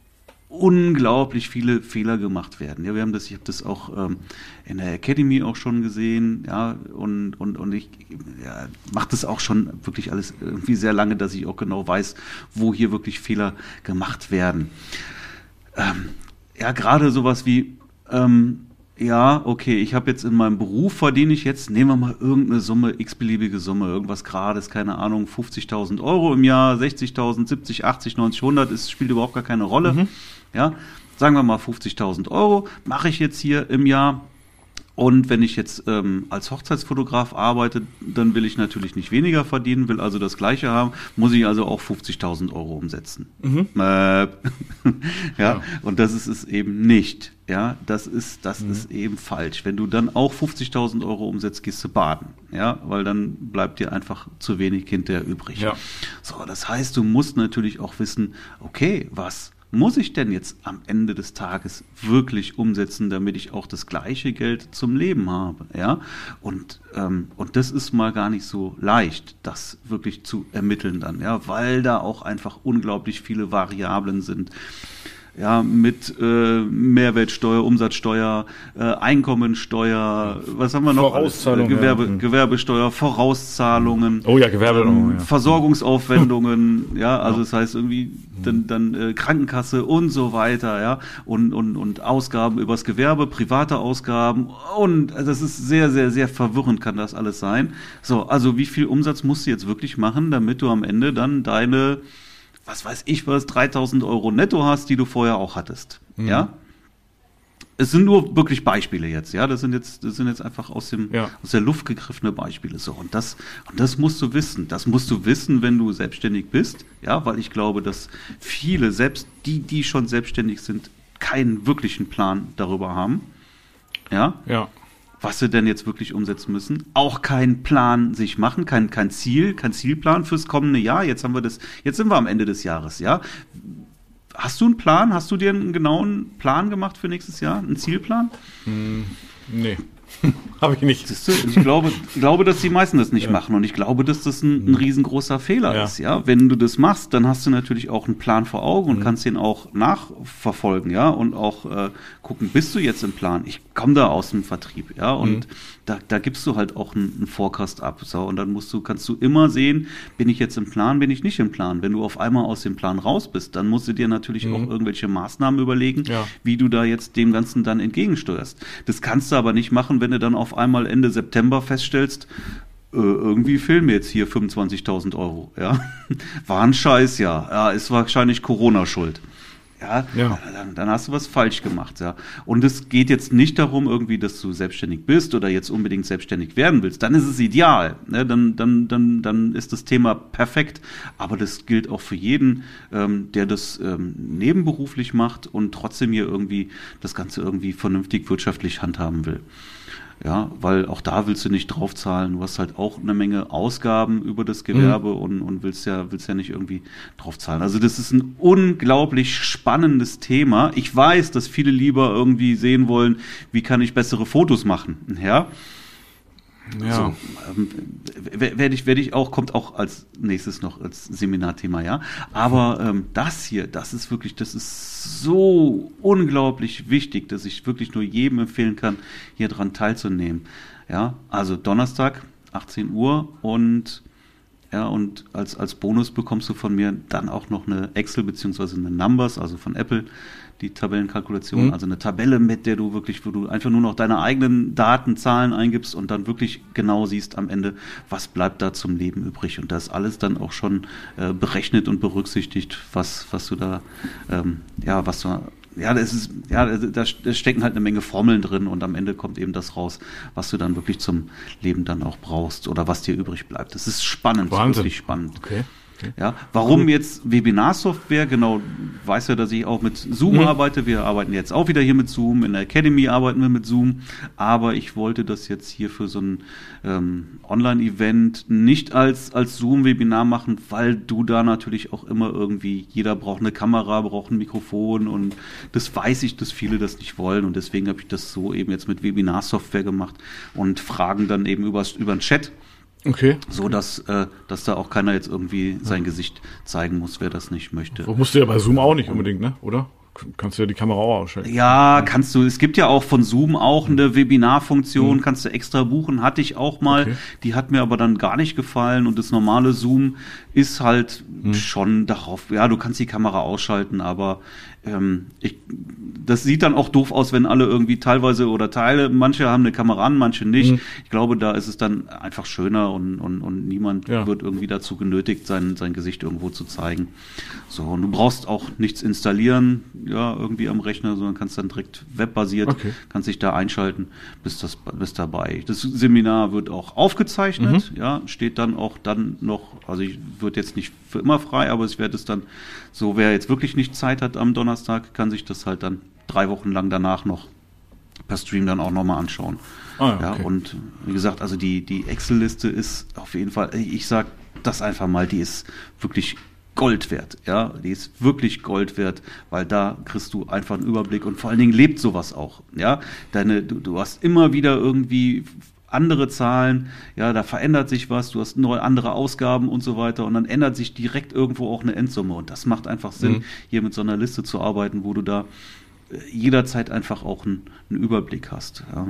unglaublich viele Fehler gemacht werden. Ja, wir haben das, ich habe das auch ähm, in der Academy auch schon gesehen, ja, und, und, und ich ja, mache das auch schon wirklich alles irgendwie sehr lange, dass ich auch genau weiß, wo hier wirklich Fehler gemacht werden. Ähm, ja, gerade sowas wie, ähm, ja, okay, ich habe jetzt in meinem Beruf verdiene ich jetzt, nehmen wir mal irgendeine Summe, x-beliebige Summe, irgendwas Grades, keine Ahnung, 50.000 Euro im Jahr, 60.000, 70, 80, 90, 100, es spielt überhaupt gar keine Rolle. Mhm. Ja, sagen wir mal 50.000 Euro mache ich jetzt hier im Jahr. Und wenn ich jetzt ähm, als Hochzeitsfotograf arbeite, dann will ich natürlich nicht weniger verdienen, will also das Gleiche haben, muss ich also auch 50.000 Euro umsetzen. Mhm. Äh, ja, ja, und das ist es eben nicht. Ja, das ist, das mhm. ist eben falsch. Wenn du dann auch 50.000 Euro umsetzt, gehst du baden. Ja, weil dann bleibt dir einfach zu wenig hinterher übrig. Ja. So, das heißt, du musst natürlich auch wissen, okay, was muss ich denn jetzt am Ende des Tages wirklich umsetzen, damit ich auch das gleiche Geld zum Leben habe? Ja, und ähm, und das ist mal gar nicht so leicht, das wirklich zu ermitteln dann, ja, weil da auch einfach unglaublich viele Variablen sind ja, mit äh, Mehrwertsteuer, Umsatzsteuer, äh, Einkommensteuer, was haben wir noch? Vorauszahlungen. Äh, Gewerbe, ja. Gewerbesteuer, Vorauszahlungen. Oh ja, Gewerbe. Ähm, ja. Versorgungsaufwendungen, ja, also das heißt irgendwie dann, dann äh, Krankenkasse und so weiter, ja, und, und, und Ausgaben übers Gewerbe, private Ausgaben und also das ist sehr, sehr, sehr verwirrend kann das alles sein. So, also wie viel Umsatz musst du jetzt wirklich machen, damit du am Ende dann deine was weiß ich was, 3000 Euro netto hast, die du vorher auch hattest. Mhm. Ja? es sind nur wirklich Beispiele jetzt, ja. Das sind jetzt, das sind jetzt einfach aus dem, ja. aus der Luft gegriffene Beispiele. So. Und das, und das musst du wissen. Das musst du wissen, wenn du selbstständig bist, ja, weil ich glaube, dass viele, selbst die, die schon selbstständig sind, keinen wirklichen Plan darüber haben. Ja. Ja. Was sie denn jetzt wirklich umsetzen müssen. Auch keinen Plan sich machen, kein, kein Ziel, kein Zielplan fürs kommende Jahr. Jetzt haben wir das, jetzt sind wir am Ende des Jahres, ja Hast du einen Plan? Hast du dir einen genauen Plan gemacht für nächstes Jahr? Einen Zielplan? Hm, nee. Habe ich nicht. Siehst du, ich glaube, ich glaube, dass die meisten das nicht ja. machen und ich glaube, dass das ein, ein hm. riesengroßer Fehler ja. ist. Ja, wenn du das machst, dann hast du natürlich auch einen Plan vor Augen und mhm. kannst den auch nachverfolgen, ja, und auch äh, gucken, bist du jetzt im Plan? Ich komme da aus dem Vertrieb, ja, und mhm da, da gibst du halt auch einen, einen Forecast ab. So, und dann musst du, kannst du immer sehen, bin ich jetzt im Plan, bin ich nicht im Plan. Wenn du auf einmal aus dem Plan raus bist, dann musst du dir natürlich mhm. auch irgendwelche Maßnahmen überlegen, ja. wie du da jetzt dem Ganzen dann entgegensteuerst. Das kannst du aber nicht machen, wenn du dann auf einmal Ende September feststellst, äh, irgendwie fehlen mir jetzt hier 25.000 Euro. Ja, war ein Scheiß, ja. Ja, ist wahrscheinlich Corona schuld ja, ja. Dann, dann, hast du was falsch gemacht, ja. Und es geht jetzt nicht darum, irgendwie, dass du selbstständig bist oder jetzt unbedingt selbstständig werden willst. Dann ist es ideal. Ne? Dann, dann, dann, dann ist das Thema perfekt. Aber das gilt auch für jeden, ähm, der das ähm, nebenberuflich macht und trotzdem hier irgendwie das Ganze irgendwie vernünftig wirtschaftlich handhaben will. Ja, weil auch da willst du nicht draufzahlen. Du hast halt auch eine Menge Ausgaben über das Gewerbe mhm. und, und willst ja, willst ja nicht irgendwie draufzahlen. Also das ist ein unglaublich spannendes Thema. Ich weiß, dass viele lieber irgendwie sehen wollen, wie kann ich bessere Fotos machen. Ja. Ja. So, ähm, werde ich, werde ich auch, kommt auch als nächstes noch als Seminarthema, ja. Aber ähm, das hier, das ist wirklich, das ist so unglaublich wichtig, dass ich wirklich nur jedem empfehlen kann, hier dran teilzunehmen. Ja, also Donnerstag, 18 Uhr und ja, und als, als Bonus bekommst du von mir dann auch noch eine Excel beziehungsweise eine Numbers, also von Apple, die Tabellenkalkulation, mhm. also eine Tabelle, mit der du wirklich, wo du einfach nur noch deine eigenen Daten, Zahlen eingibst und dann wirklich genau siehst am Ende, was bleibt da zum Leben übrig. Und das alles dann auch schon äh, berechnet und berücksichtigt, was, was du da, ähm, ja, was du ja, das ist, ja, da, da stecken halt eine Menge Formeln drin und am Ende kommt eben das raus, was du dann wirklich zum Leben dann auch brauchst oder was dir übrig bleibt. Das ist spannend, Wahnsinn. wirklich spannend. Okay. Ja, warum jetzt Webinarsoftware? Genau, weiß ja, dass ich auch mit Zoom mhm. arbeite. Wir arbeiten jetzt auch wieder hier mit Zoom. In der Academy arbeiten wir mit Zoom. Aber ich wollte das jetzt hier für so ein ähm, Online-Event nicht als, als Zoom-Webinar machen, weil du da natürlich auch immer irgendwie, jeder braucht eine Kamera, braucht ein Mikrofon und das weiß ich, dass viele das nicht wollen. Und deswegen habe ich das so eben jetzt mit Webinarsoftware gemacht und Fragen dann eben über, über den Chat. Okay. So dass, äh, dass da auch keiner jetzt irgendwie sein Gesicht zeigen muss, wer das nicht möchte. Musst du ja bei Zoom auch nicht unbedingt, ne? Oder? Kannst du ja die Kamera auch ausschalten. Ja, kannst du. Es gibt ja auch von Zoom auch eine Webinarfunktion, mhm. kannst du extra buchen. Hatte ich auch mal. Okay. Die hat mir aber dann gar nicht gefallen. Und das normale Zoom ist halt mhm. schon darauf, ja, du kannst die Kamera ausschalten, aber ähm, ich, das sieht dann auch doof aus, wenn alle irgendwie teilweise oder Teile, manche haben eine Kamera an, manche nicht. Mhm. Ich glaube, da ist es dann einfach schöner und, und, und niemand ja. wird irgendwie dazu genötigt, sein, sein Gesicht irgendwo zu zeigen. So, und du brauchst auch nichts installieren, ja, irgendwie am Rechner, sondern kannst dann direkt webbasiert, okay. kannst dich da einschalten, bist das, bist dabei. Das Seminar wird auch aufgezeichnet, mhm. ja, steht dann auch dann noch, also ich wird jetzt nicht für immer frei, aber ich werde es dann, so wer jetzt wirklich nicht Zeit hat am Donnerstag, kann sich das halt dann drei Wochen lang danach noch per Stream dann auch nochmal anschauen. Ah, ja, okay. und wie gesagt, also die, die Excel-Liste ist auf jeden Fall, ich sag das einfach mal, die ist wirklich Gold wert, ja, die ist wirklich Gold wert, weil da kriegst du einfach einen Überblick und vor allen Dingen lebt sowas auch, ja. Deine, du, du hast immer wieder irgendwie andere Zahlen, ja, da verändert sich was, du hast neue andere Ausgaben und so weiter und dann ändert sich direkt irgendwo auch eine Endsumme und das macht einfach Sinn, mhm. hier mit so einer Liste zu arbeiten, wo du da jederzeit einfach auch einen, einen Überblick hast. Ja.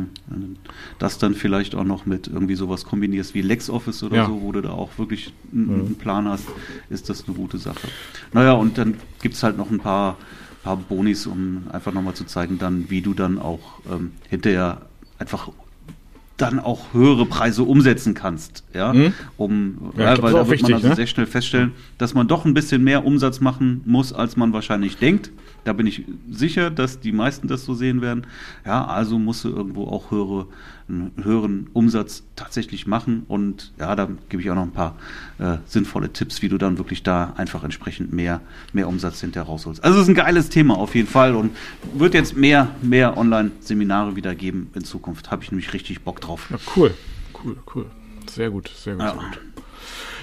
Das dann vielleicht auch noch mit irgendwie sowas kombinierst wie LexOffice oder ja. so, wo du da auch wirklich einen, mhm. einen, Plan hast, ist das eine gute Sache. Naja, und dann gibt es halt noch ein paar, paar Bonis, um einfach nochmal zu zeigen, dann, wie du dann auch ähm, hinterher einfach dann auch höhere Preise umsetzen kannst, ja, mhm. um, ja, ja weil da wird wichtig, man also ne? sehr schnell feststellen, dass man doch ein bisschen mehr Umsatz machen muss, als man wahrscheinlich denkt. Da bin ich sicher, dass die meisten das so sehen werden. Ja, also musst du irgendwo auch höhere, einen höheren Umsatz tatsächlich machen. Und ja, da gebe ich auch noch ein paar äh, sinnvolle Tipps, wie du dann wirklich da einfach entsprechend mehr, mehr Umsatz hinterher rausholst. Also es ist ein geiles Thema auf jeden Fall und wird jetzt mehr, mehr Online-Seminare wieder geben in Zukunft. Habe ich nämlich richtig Bock drauf. Ja, cool, cool, cool. Sehr gut, sehr gut, ja. sehr gut.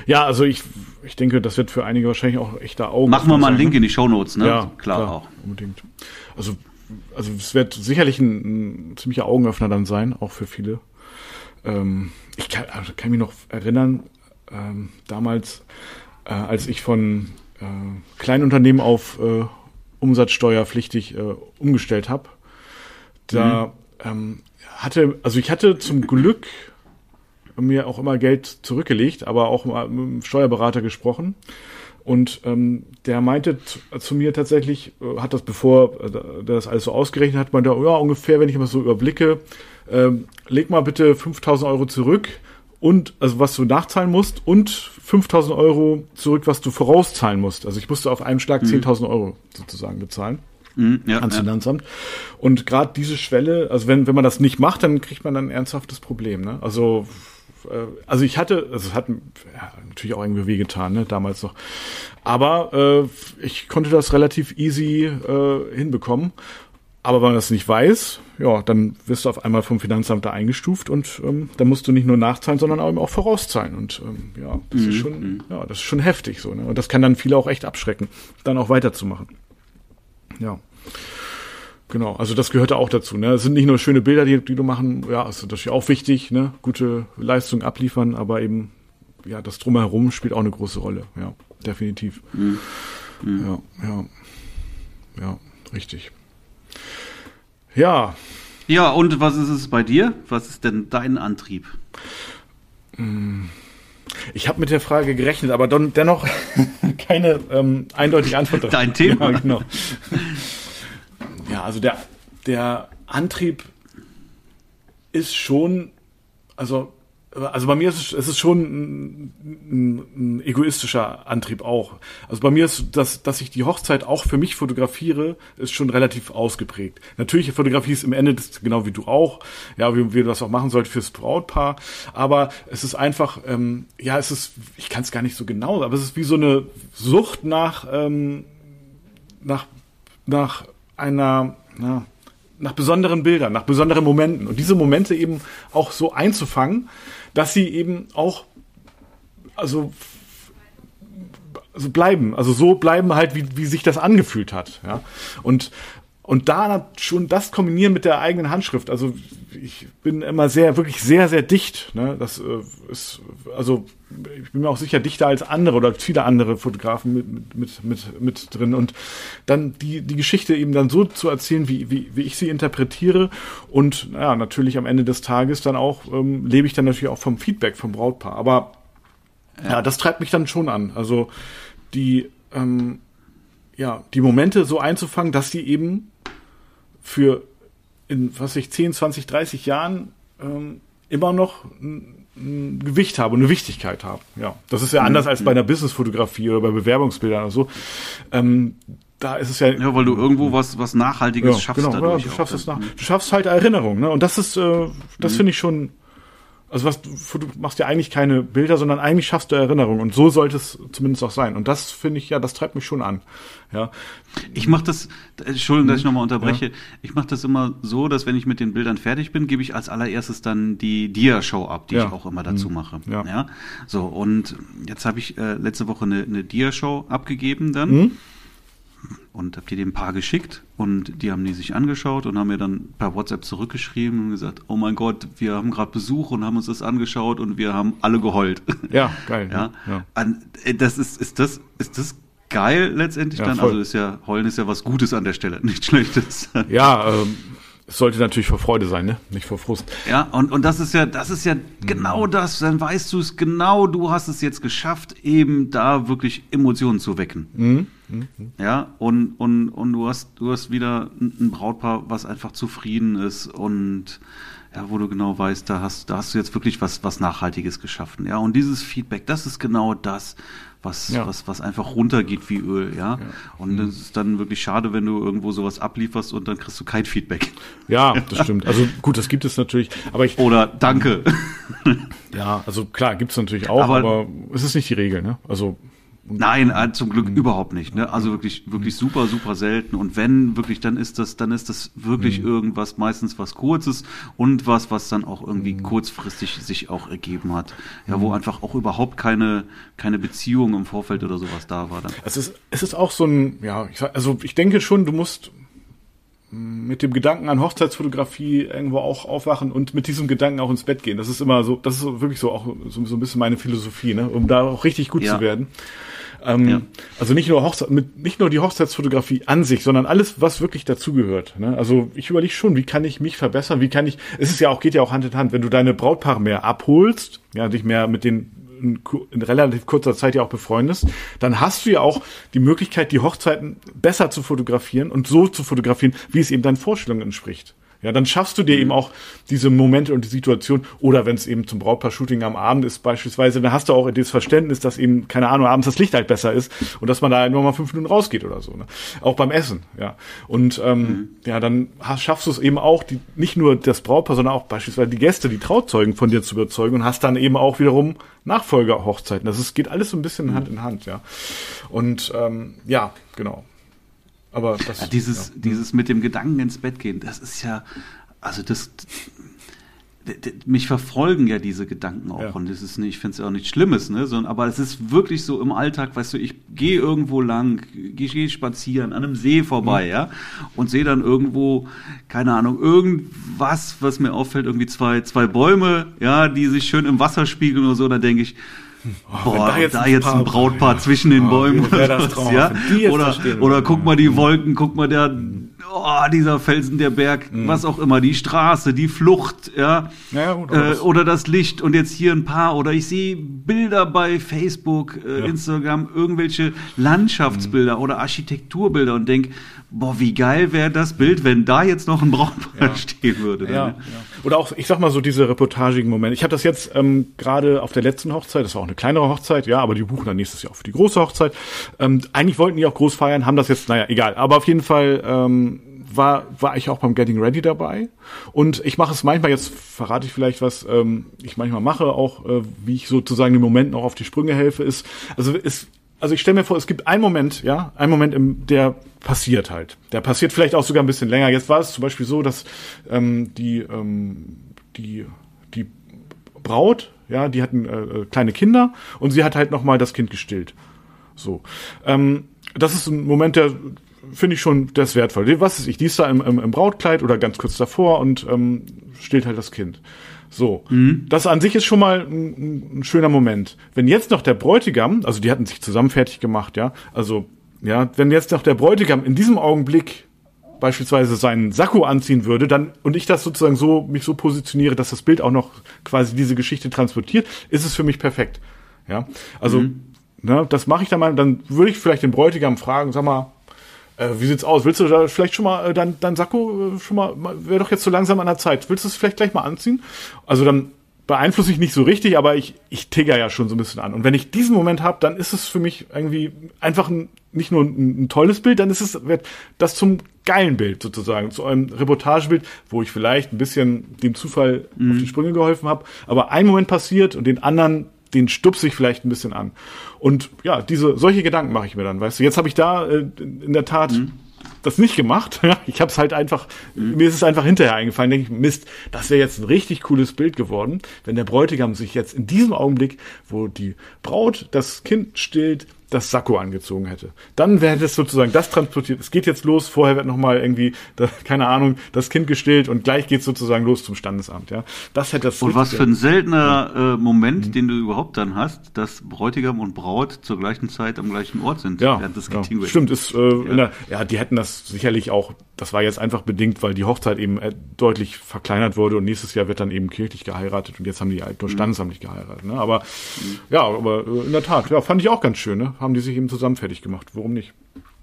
Ja, also ich, ich denke, das wird für einige wahrscheinlich auch echter Augen. Machen wir mal einen Link ne? in die Shownotes, ne? Ja, klar, klar auch. Unbedingt. Also, also es wird sicherlich ein, ein ziemlicher Augenöffner dann sein, auch für viele. Ähm, ich kann, also kann mich noch erinnern, ähm, damals, äh, als ich von äh, Kleinunternehmen auf äh, umsatzsteuerpflichtig äh, umgestellt habe, da mhm. ähm, hatte, also ich hatte zum Glück mir auch immer Geld zurückgelegt, aber auch mal mit dem Steuerberater gesprochen. Und ähm, der meinte zu mir tatsächlich, äh, hat das bevor äh, der das alles so ausgerechnet hat, meinte, ja, ungefähr, wenn ich mal so überblicke, ähm, leg mal bitte 5000 Euro zurück und, also was du nachzahlen musst und 5000 Euro zurück, was du vorauszahlen musst. Also ich musste auf einen Schlag mhm. 10.000 Euro sozusagen bezahlen. Mhm, ja, ans Finanzamt. Und gerade diese Schwelle, also wenn, wenn man das nicht macht, dann kriegt man dann ein ernsthaftes Problem. Ne? Also also ich hatte, also es hat ja, natürlich auch irgendwie wehgetan, ne, damals noch. Aber äh, ich konnte das relativ easy äh, hinbekommen. Aber wenn man das nicht weiß, ja, dann wirst du auf einmal vom Finanzamt da eingestuft und ähm, dann musst du nicht nur nachzahlen, sondern auch vorauszahlen. Und ähm, ja, das mhm. ist schon, ja, das ist schon heftig so. Ne? Und das kann dann viele auch echt abschrecken, dann auch weiterzumachen. Ja. Genau, also das gehört auch dazu. Ne? Es sind nicht nur schöne Bilder, die, die du machen, ja, ist natürlich auch wichtig, ne? gute Leistung abliefern, aber eben, ja, das Drumherum spielt auch eine große Rolle, ja, definitiv. Mhm. Mhm. Ja, ja, ja, richtig. Ja. Ja, und was ist es bei dir? Was ist denn dein Antrieb? Hm. Ich habe mit der Frage gerechnet, aber dennoch keine ähm, eindeutige Antwort. Dein Thema. Ja, genau. Also der, der Antrieb ist schon, also, also bei mir ist es, es ist schon ein, ein, egoistischer Antrieb auch. Also bei mir ist das, dass ich die Hochzeit auch für mich fotografiere, ist schon relativ ausgeprägt. Natürlich Fotografie ist im Ende das, genau wie du auch, ja, wie, du das auch machen sollst fürs Brautpaar. Aber es ist einfach, ähm, ja, es ist, ich kann es gar nicht so genau, aber es ist wie so eine Sucht nach, ähm, nach, nach einer, na, nach besonderen Bildern, nach besonderen Momenten und diese Momente eben auch so einzufangen, dass sie eben auch also also bleiben, also so bleiben halt, wie, wie sich das angefühlt hat, ja. Und und da schon das kombinieren mit der eigenen Handschrift. Also ich bin immer sehr, wirklich sehr, sehr dicht. Ne? Das äh, ist, also ich bin mir auch sicher dichter als andere oder viele andere Fotografen mit, mit, mit, mit drin. Und dann die, die Geschichte eben dann so zu erzählen, wie, wie, wie ich sie interpretiere. Und ja, natürlich am Ende des Tages dann auch, ähm, lebe ich dann natürlich auch vom Feedback vom Brautpaar. Aber ja, ja das treibt mich dann schon an. Also die, ähm, ja, die Momente so einzufangen, dass die eben für in, was ich, 10, 20, 30 Jahren ähm, immer noch ein, ein Gewicht haben und eine Wichtigkeit haben. Ja, das ist ja anders mhm. als bei einer Businessfotografie oder bei Bewerbungsbildern oder so. Ähm, da ist es ja. Ja, weil du irgendwo was, was Nachhaltiges ja, schaffst. Genau, ja, du schaffst es nach, du schaffst halt Erinnerung, ne? Und das ist, äh, das mhm. finde ich schon also was du, machst ja eigentlich keine Bilder, sondern eigentlich schaffst du Erinnerungen und so sollte es zumindest auch sein. Und das finde ich ja, das treibt mich schon an. Ja. Ich mache das, Entschuldigung, dass ich nochmal unterbreche. Ja. Ich mache das immer so, dass wenn ich mit den Bildern fertig bin, gebe ich als allererstes dann die Dia-Show ab, die ja. ich auch immer dazu mhm. mache. Ja. ja. So und jetzt habe ich äh, letzte Woche eine, eine Dia-Show abgegeben dann. Mhm und habe die dem Paar geschickt und die haben die sich angeschaut und haben mir dann per WhatsApp zurückgeschrieben und gesagt, oh mein Gott, wir haben gerade Besuch und haben uns das angeschaut und wir haben alle geheult. Ja, geil. ja, ja. An, äh, das ist, ist das, ist das geil letztendlich ja, dann? Voll. Also ist ja, heulen ist ja was Gutes an der Stelle, nicht Schlechtes. Ja, ähm, es sollte natürlich vor Freude sein, ne? Nicht vor Frust. Ja, und, und das ist ja, das ist ja mhm. genau das. Dann weißt du es genau, du hast es jetzt geschafft, eben da wirklich Emotionen zu wecken. Mhm. Mhm. Ja, und, und, und du hast, du hast wieder ein Brautpaar, was einfach zufrieden ist und ja, wo du genau weißt, da hast, da hast du jetzt wirklich was, was Nachhaltiges geschaffen. Ja, und dieses Feedback, das ist genau das, was, ja. was, was einfach runtergeht wie Öl, ja. ja. Und mhm. es ist dann wirklich schade, wenn du irgendwo sowas ablieferst und dann kriegst du kein Feedback. Ja, das stimmt. Also gut, das gibt es natürlich, aber ich. Oder danke. Ja, also klar, gibt es natürlich auch, aber, aber es ist nicht die Regel, ne? Also Nein, äh, zum Glück mhm. überhaupt nicht. Ne? Also wirklich, wirklich super, super selten. Und wenn wirklich, dann ist das, dann ist das wirklich mhm. irgendwas, meistens was Kurzes und was, was dann auch irgendwie kurzfristig sich auch ergeben hat. Ja, wo einfach auch überhaupt keine, keine Beziehung im Vorfeld oder sowas da war. Dann. Es ist, es ist auch so ein, ja, ich, also ich denke schon, du musst mit dem Gedanken an Hochzeitsfotografie irgendwo auch aufwachen und mit diesem Gedanken auch ins Bett gehen. Das ist immer so, das ist wirklich so auch so, so ein bisschen meine Philosophie, ne? um da auch richtig gut ja. zu werden. Ähm, ja. Also nicht nur Hochzeit, mit, nicht nur die Hochzeitsfotografie an sich, sondern alles, was wirklich dazugehört. Ne? Also ich überlege schon, wie kann ich mich verbessern? Wie kann ich? Es ist ja auch geht ja auch Hand in Hand, wenn du deine Brautpaare mehr abholst, ja, dich mehr mit den in, in relativ kurzer Zeit ja auch befreundest, dann hast du ja auch die Möglichkeit, die Hochzeiten besser zu fotografieren und so zu fotografieren, wie es eben deinen Vorstellungen entspricht. Ja, dann schaffst du dir mhm. eben auch diese Momente und die Situation, oder wenn es eben zum Brautpaar-Shooting am Abend ist beispielsweise, dann hast du auch das Verständnis, dass eben, keine Ahnung, abends das Licht halt besser ist und dass man da nur mal fünf Minuten rausgeht oder so. Ne? Auch beim Essen, ja. Und ähm, mhm. ja, dann hast, schaffst du es eben auch, die, nicht nur das Brautpaar, sondern auch beispielsweise die Gäste, die Trauzeugen von dir zu überzeugen und hast dann eben auch wiederum Nachfolgerhochzeiten. Das ist, geht alles so ein bisschen mhm. Hand in Hand, ja. Und ähm, ja, genau. Aber das, ja, dieses, ja. dieses mit dem Gedanken ins Bett gehen, das ist ja, also das, mich verfolgen ja diese Gedanken auch ja. und das ist nicht, ich finde es ja auch nichts Schlimmes, ne, sondern, aber es ist wirklich so im Alltag, weißt du, ich gehe irgendwo lang, gehe geh spazieren an einem See vorbei, mhm. ja, und sehe dann irgendwo, keine Ahnung, irgendwas, was mir auffällt, irgendwie zwei, zwei Bäume, ja, die sich schön im Wasser spiegeln oder so, dann denke ich, Oh, Boah, da jetzt, da jetzt ein, Brautpaar ja. zwischen den oh, Bäumen oder was, ja? Oder, oder guck mal die Wolken, guck mal der, oh, dieser Felsen, der Berg, mhm. was auch immer, die Straße, die Flucht, ja, ja gut, äh, oder das Licht und jetzt hier ein paar oder ich sehe Bilder bei Facebook, äh, ja. Instagram, irgendwelche Landschaftsbilder mhm. oder Architekturbilder und denk, boah, wie geil wäre das Bild, wenn da jetzt noch ein Brautpaar stehen würde. Ja, ne? ja, Oder auch, ich sag mal so diese reportagigen Momente. Ich habe das jetzt ähm, gerade auf der letzten Hochzeit, das war auch eine kleinere Hochzeit, ja, aber die buchen dann nächstes Jahr auch für die große Hochzeit. Ähm, eigentlich wollten die auch groß feiern, haben das jetzt, naja, egal. Aber auf jeden Fall ähm, war, war ich auch beim Getting Ready dabei. Und ich mache es manchmal, jetzt verrate ich vielleicht was, ähm, ich manchmal mache, auch äh, wie ich sozusagen im Moment noch auf die Sprünge helfe, ist, also es also ich stelle mir vor, es gibt einen Moment, ja, einen Moment, im, der passiert halt. Der passiert vielleicht auch sogar ein bisschen länger. Jetzt war es zum Beispiel so, dass ähm, die, ähm, die, die Braut, ja, die hatten äh, äh kleine Kinder und sie hat halt nochmal das Kind gestillt. So. Ähm, das ist ein Moment, der finde ich schon, der ist wertvoll. Was ist ich? Die ist da im, im, im Brautkleid oder ganz kurz davor und ähm, stillt halt das Kind. So, mhm. das an sich ist schon mal ein, ein, schöner Moment. Wenn jetzt noch der Bräutigam, also die hatten sich zusammen fertig gemacht, ja, also ja, wenn jetzt noch der Bräutigam in diesem Augenblick beispielsweise seinen Sakko anziehen würde, dann und ich das sozusagen so mich so positioniere, dass das Bild auch noch quasi diese Geschichte transportiert, ist es für mich perfekt. Ja, also mhm. ne, das mache ich dann mal. Dann würde ich vielleicht den Bräutigam fragen, sag mal, äh, wie sieht's aus? Willst du da vielleicht schon mal äh, dein, dein Sakko äh, schon mal, wäre doch jetzt so langsam an der Zeit. Willst du es vielleicht gleich mal anziehen? Also dann beeinflusse ich nicht so richtig, aber ich, ich tigger ja schon so ein bisschen an. Und wenn ich diesen Moment habe, dann ist es für mich irgendwie einfach ein, nicht nur ein, ein, tolles Bild, dann ist es wird das zum geilen Bild sozusagen, zu einem Reportagebild, wo ich vielleicht ein bisschen dem Zufall mhm. auf die Sprünge geholfen habe, aber ein Moment passiert und den anderen den stupse ich vielleicht ein bisschen an. Und ja, diese solche Gedanken mache ich mir dann, weißt du. Jetzt habe ich da äh, in der Tat mhm. das nicht gemacht. ich habe es halt einfach, mhm. mir ist es einfach hinterher eingefallen, denke ich, Mist, das wäre jetzt ein richtig cooles Bild geworden, wenn der Bräutigam sich jetzt in diesem Augenblick, wo die Braut das Kind stillt, das Sakko angezogen hätte. Dann wäre das sozusagen das transportiert. Es geht jetzt los, vorher wird nochmal irgendwie, da, keine Ahnung, das Kind gestillt und gleich geht sozusagen los zum Standesamt. Ja, das hätte das. Und was für ein seltener äh, Moment, mhm. den du überhaupt dann hast, dass Bräutigam und Braut zur gleichen Zeit am gleichen Ort sind. Ja, während des ja. stimmt. Ist, äh, ja. Der, ja, die hätten das sicherlich auch. Das war jetzt einfach bedingt, weil die Hochzeit eben äh, deutlich verkleinert wurde und nächstes Jahr wird dann eben kirchlich geheiratet und jetzt haben die halt nur mhm. standesamtlich geheiratet. Ne? Aber mhm. ja, aber äh, in der Tat, ja, fand ich auch ganz schön. Ne? Haben die sich eben zusammen fertig gemacht. Warum nicht?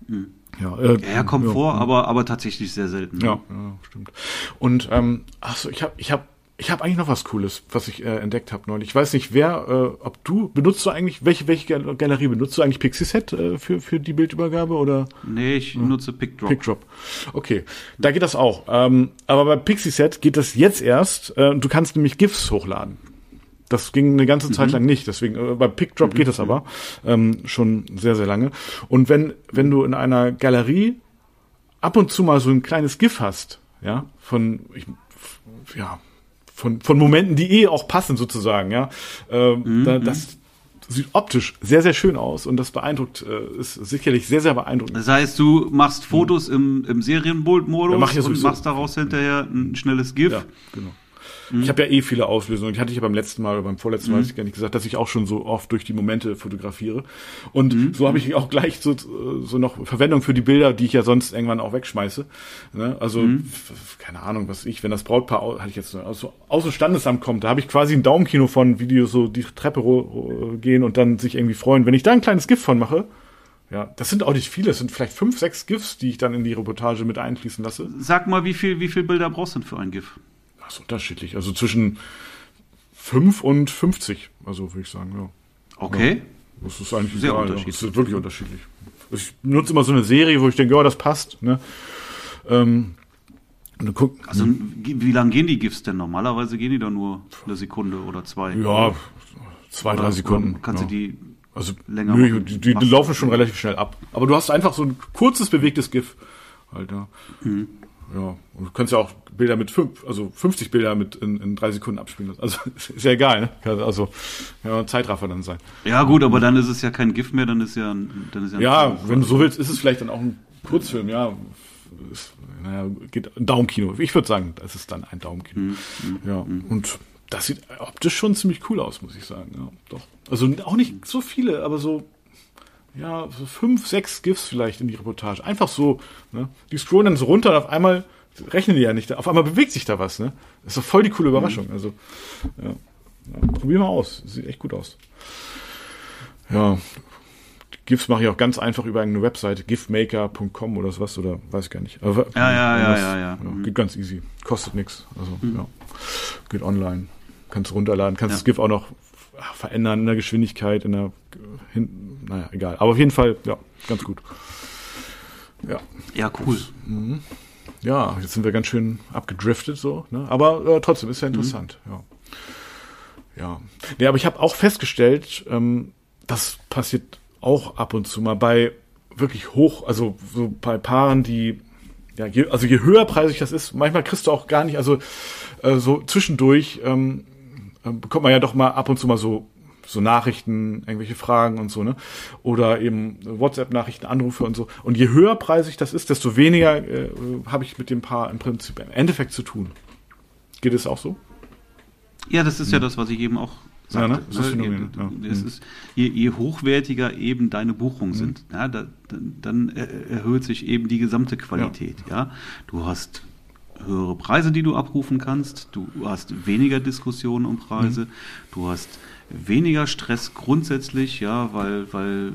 Mhm. Ja, äh, ja, kommt ja, aber aber tatsächlich sehr selten. Ja, ja stimmt. Und ähm, achso, ich habe ich habe ich habe eigentlich noch was Cooles, was ich äh, entdeckt habe neulich. Ich weiß nicht, wer, äh, ob du benutzt du eigentlich welche welche Galerie benutzt du eigentlich Pixieset äh, für für die Bildübergabe oder? Nee, ich hm. nutze PickDrop. PickDrop. Okay, da geht das auch. Ähm, aber bei Pixieset geht das jetzt erst. Äh, du kannst nämlich GIFs hochladen. Das ging eine ganze Zeit mhm. lang nicht. Deswegen äh, bei PickDrop mhm. geht es aber ähm, schon sehr sehr lange. Und wenn wenn du in einer Galerie ab und zu mal so ein kleines GIF hast, ja, von ich, ja von von Momenten, die eh auch passen sozusagen, ja, ähm, mhm. da, das sieht optisch sehr, sehr schön aus und das beeindruckt, äh, ist sicherlich sehr, sehr beeindruckend. Das heißt, du machst Fotos im, im Serienmodus ja, mach und machst daraus hinterher ein schnelles GIF. Ja, genau. Mhm. Ich habe ja eh viele Auslösungen. Die hatte ich ja beim letzten Mal oder beim vorletzten Mal, mhm. ich gar nicht gesagt, dass ich auch schon so oft durch die Momente fotografiere. Und mhm. so habe ich auch gleich so, so noch Verwendung für die Bilder, die ich ja sonst irgendwann auch wegschmeiße. Ne? Also, mhm. keine Ahnung, was ich, wenn das Brautpaar, hatte ich jetzt aus, aus dem Standesamt kommt, da habe ich quasi ein Daumenkino von Videos so die Treppe gehen und dann sich irgendwie freuen. Wenn ich da ein kleines Gift von mache, ja, das sind auch nicht viele, es sind vielleicht fünf, sechs GIFs, die ich dann in die Reportage mit einfließen lasse. Sag mal, wie viel, wie viel Bilder brauchst du denn für ein GIF? Das ist unterschiedlich. Also zwischen 5 und 50, also würde ich sagen, ja. Okay. Ja, das ist eigentlich sehr egal, unterschiedlich. Ja. Das ist wirklich unterschiedlich. Ich nutze immer so eine Serie, wo ich denke, ja, das passt. Ne? Ähm, guck, also wie lange gehen die GIFs denn? Normalerweise gehen die da nur eine Sekunde oder zwei. Ja, zwei, oder drei Sekunden. Kannst ja. du die also länger nö, die, die, die laufen schon relativ schnell ab. Aber du hast einfach so ein kurzes bewegtes GIF. Alter. Mhm. Ja, und du kannst ja auch Bilder mit fünf, also 50 Bilder mit in, in drei Sekunden abspielen. Also ist ja egal, ne? Also ja, Zeitraffer dann sein. Ja gut, aber dann ist es ja kein GIF mehr, dann ist ja, ein, dann ist ja. Ein ja, wenn du so willst, ist es vielleicht dann auch ein Kurzfilm. Ja, ist, naja, geht ein Daumenkino. Ich würde sagen, das ist dann ein Daumenkino. Mhm. Ja, mhm. und das sieht optisch schon ziemlich cool aus, muss ich sagen. Ja, doch. Also auch nicht so viele, aber so ja, so fünf, sechs GIFs vielleicht in die Reportage. Einfach so, ne? Die scrollen dann so runter und auf einmal rechnen die ja nicht. Auf einmal bewegt sich da was, ne? Das ist doch voll die coole Überraschung. Also, ja. ja probier mal aus. Sieht echt gut aus. Ja. GIFs mache ich auch ganz einfach über eine Webseite, gifmaker.com oder sowas, oder weiß ich gar nicht. Aber, ja, ja, ja, ja, ja, ja. Geht ganz easy. Kostet nichts. Also, mhm. ja. Geht online. Kannst runterladen. Kannst ja. das GIF auch noch verändern in der Geschwindigkeit, in der, hin, naja, egal. Aber auf jeden Fall, ja, ganz gut. Ja. Ja, cool. Mhm. ja, jetzt sind wir ganz schön abgedriftet so, ne? aber äh, trotzdem ist ja interessant, mhm. ja. Ja. Nee, aber ich habe auch festgestellt, ähm, das passiert auch ab und zu mal bei wirklich hoch, also so bei Paaren, die ja, je, also je höherpreisig das ist, manchmal kriegst du auch gar nicht, also äh, so zwischendurch ähm, äh, bekommt man ja doch mal ab und zu mal so so Nachrichten, irgendwelche Fragen und so, ne? Oder eben WhatsApp-Nachrichten, Anrufe und so. Und je höherpreisig das ist, desto weniger äh, habe ich mit dem Paar im Prinzip im Endeffekt zu tun. Geht es auch so? Ja, das ist hm. ja das, was ich eben auch sagte. Ja, ne? das ist Phänomen, ja. es hm. ist, je, je, hochwertiger eben deine Buchungen hm. sind, ja, da, dann erhöht sich eben die gesamte Qualität. Ja. ja. Du hast höhere Preise, die du abrufen kannst. Du hast weniger Diskussionen um Preise. Mhm. Du hast weniger Stress grundsätzlich, ja, weil, weil,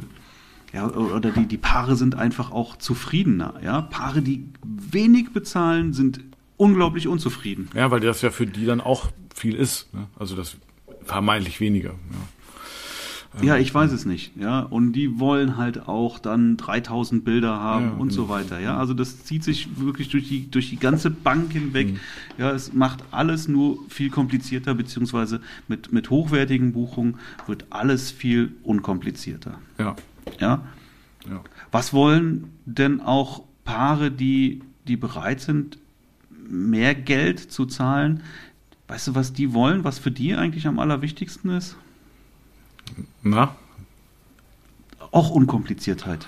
ja, oder die, die Paare sind einfach auch zufriedener, ja. Paare, die wenig bezahlen, sind unglaublich unzufrieden. Ja, weil das ja für die dann auch viel ist, ne? Also das vermeintlich weniger, ja. Ja, ich weiß es nicht. Ja, und die wollen halt auch dann 3000 Bilder haben ja, und so weiter. Ja, also das zieht sich wirklich durch die durch die ganze Bank hinweg. Mhm. Ja, es macht alles nur viel komplizierter beziehungsweise mit mit hochwertigen Buchungen wird alles viel unkomplizierter. Ja. Ja. ja. Was wollen denn auch Paare, die die bereit sind, mehr Geld zu zahlen? Weißt du, was die wollen? Was für die eigentlich am allerwichtigsten ist? Na? Auch Unkompliziertheit.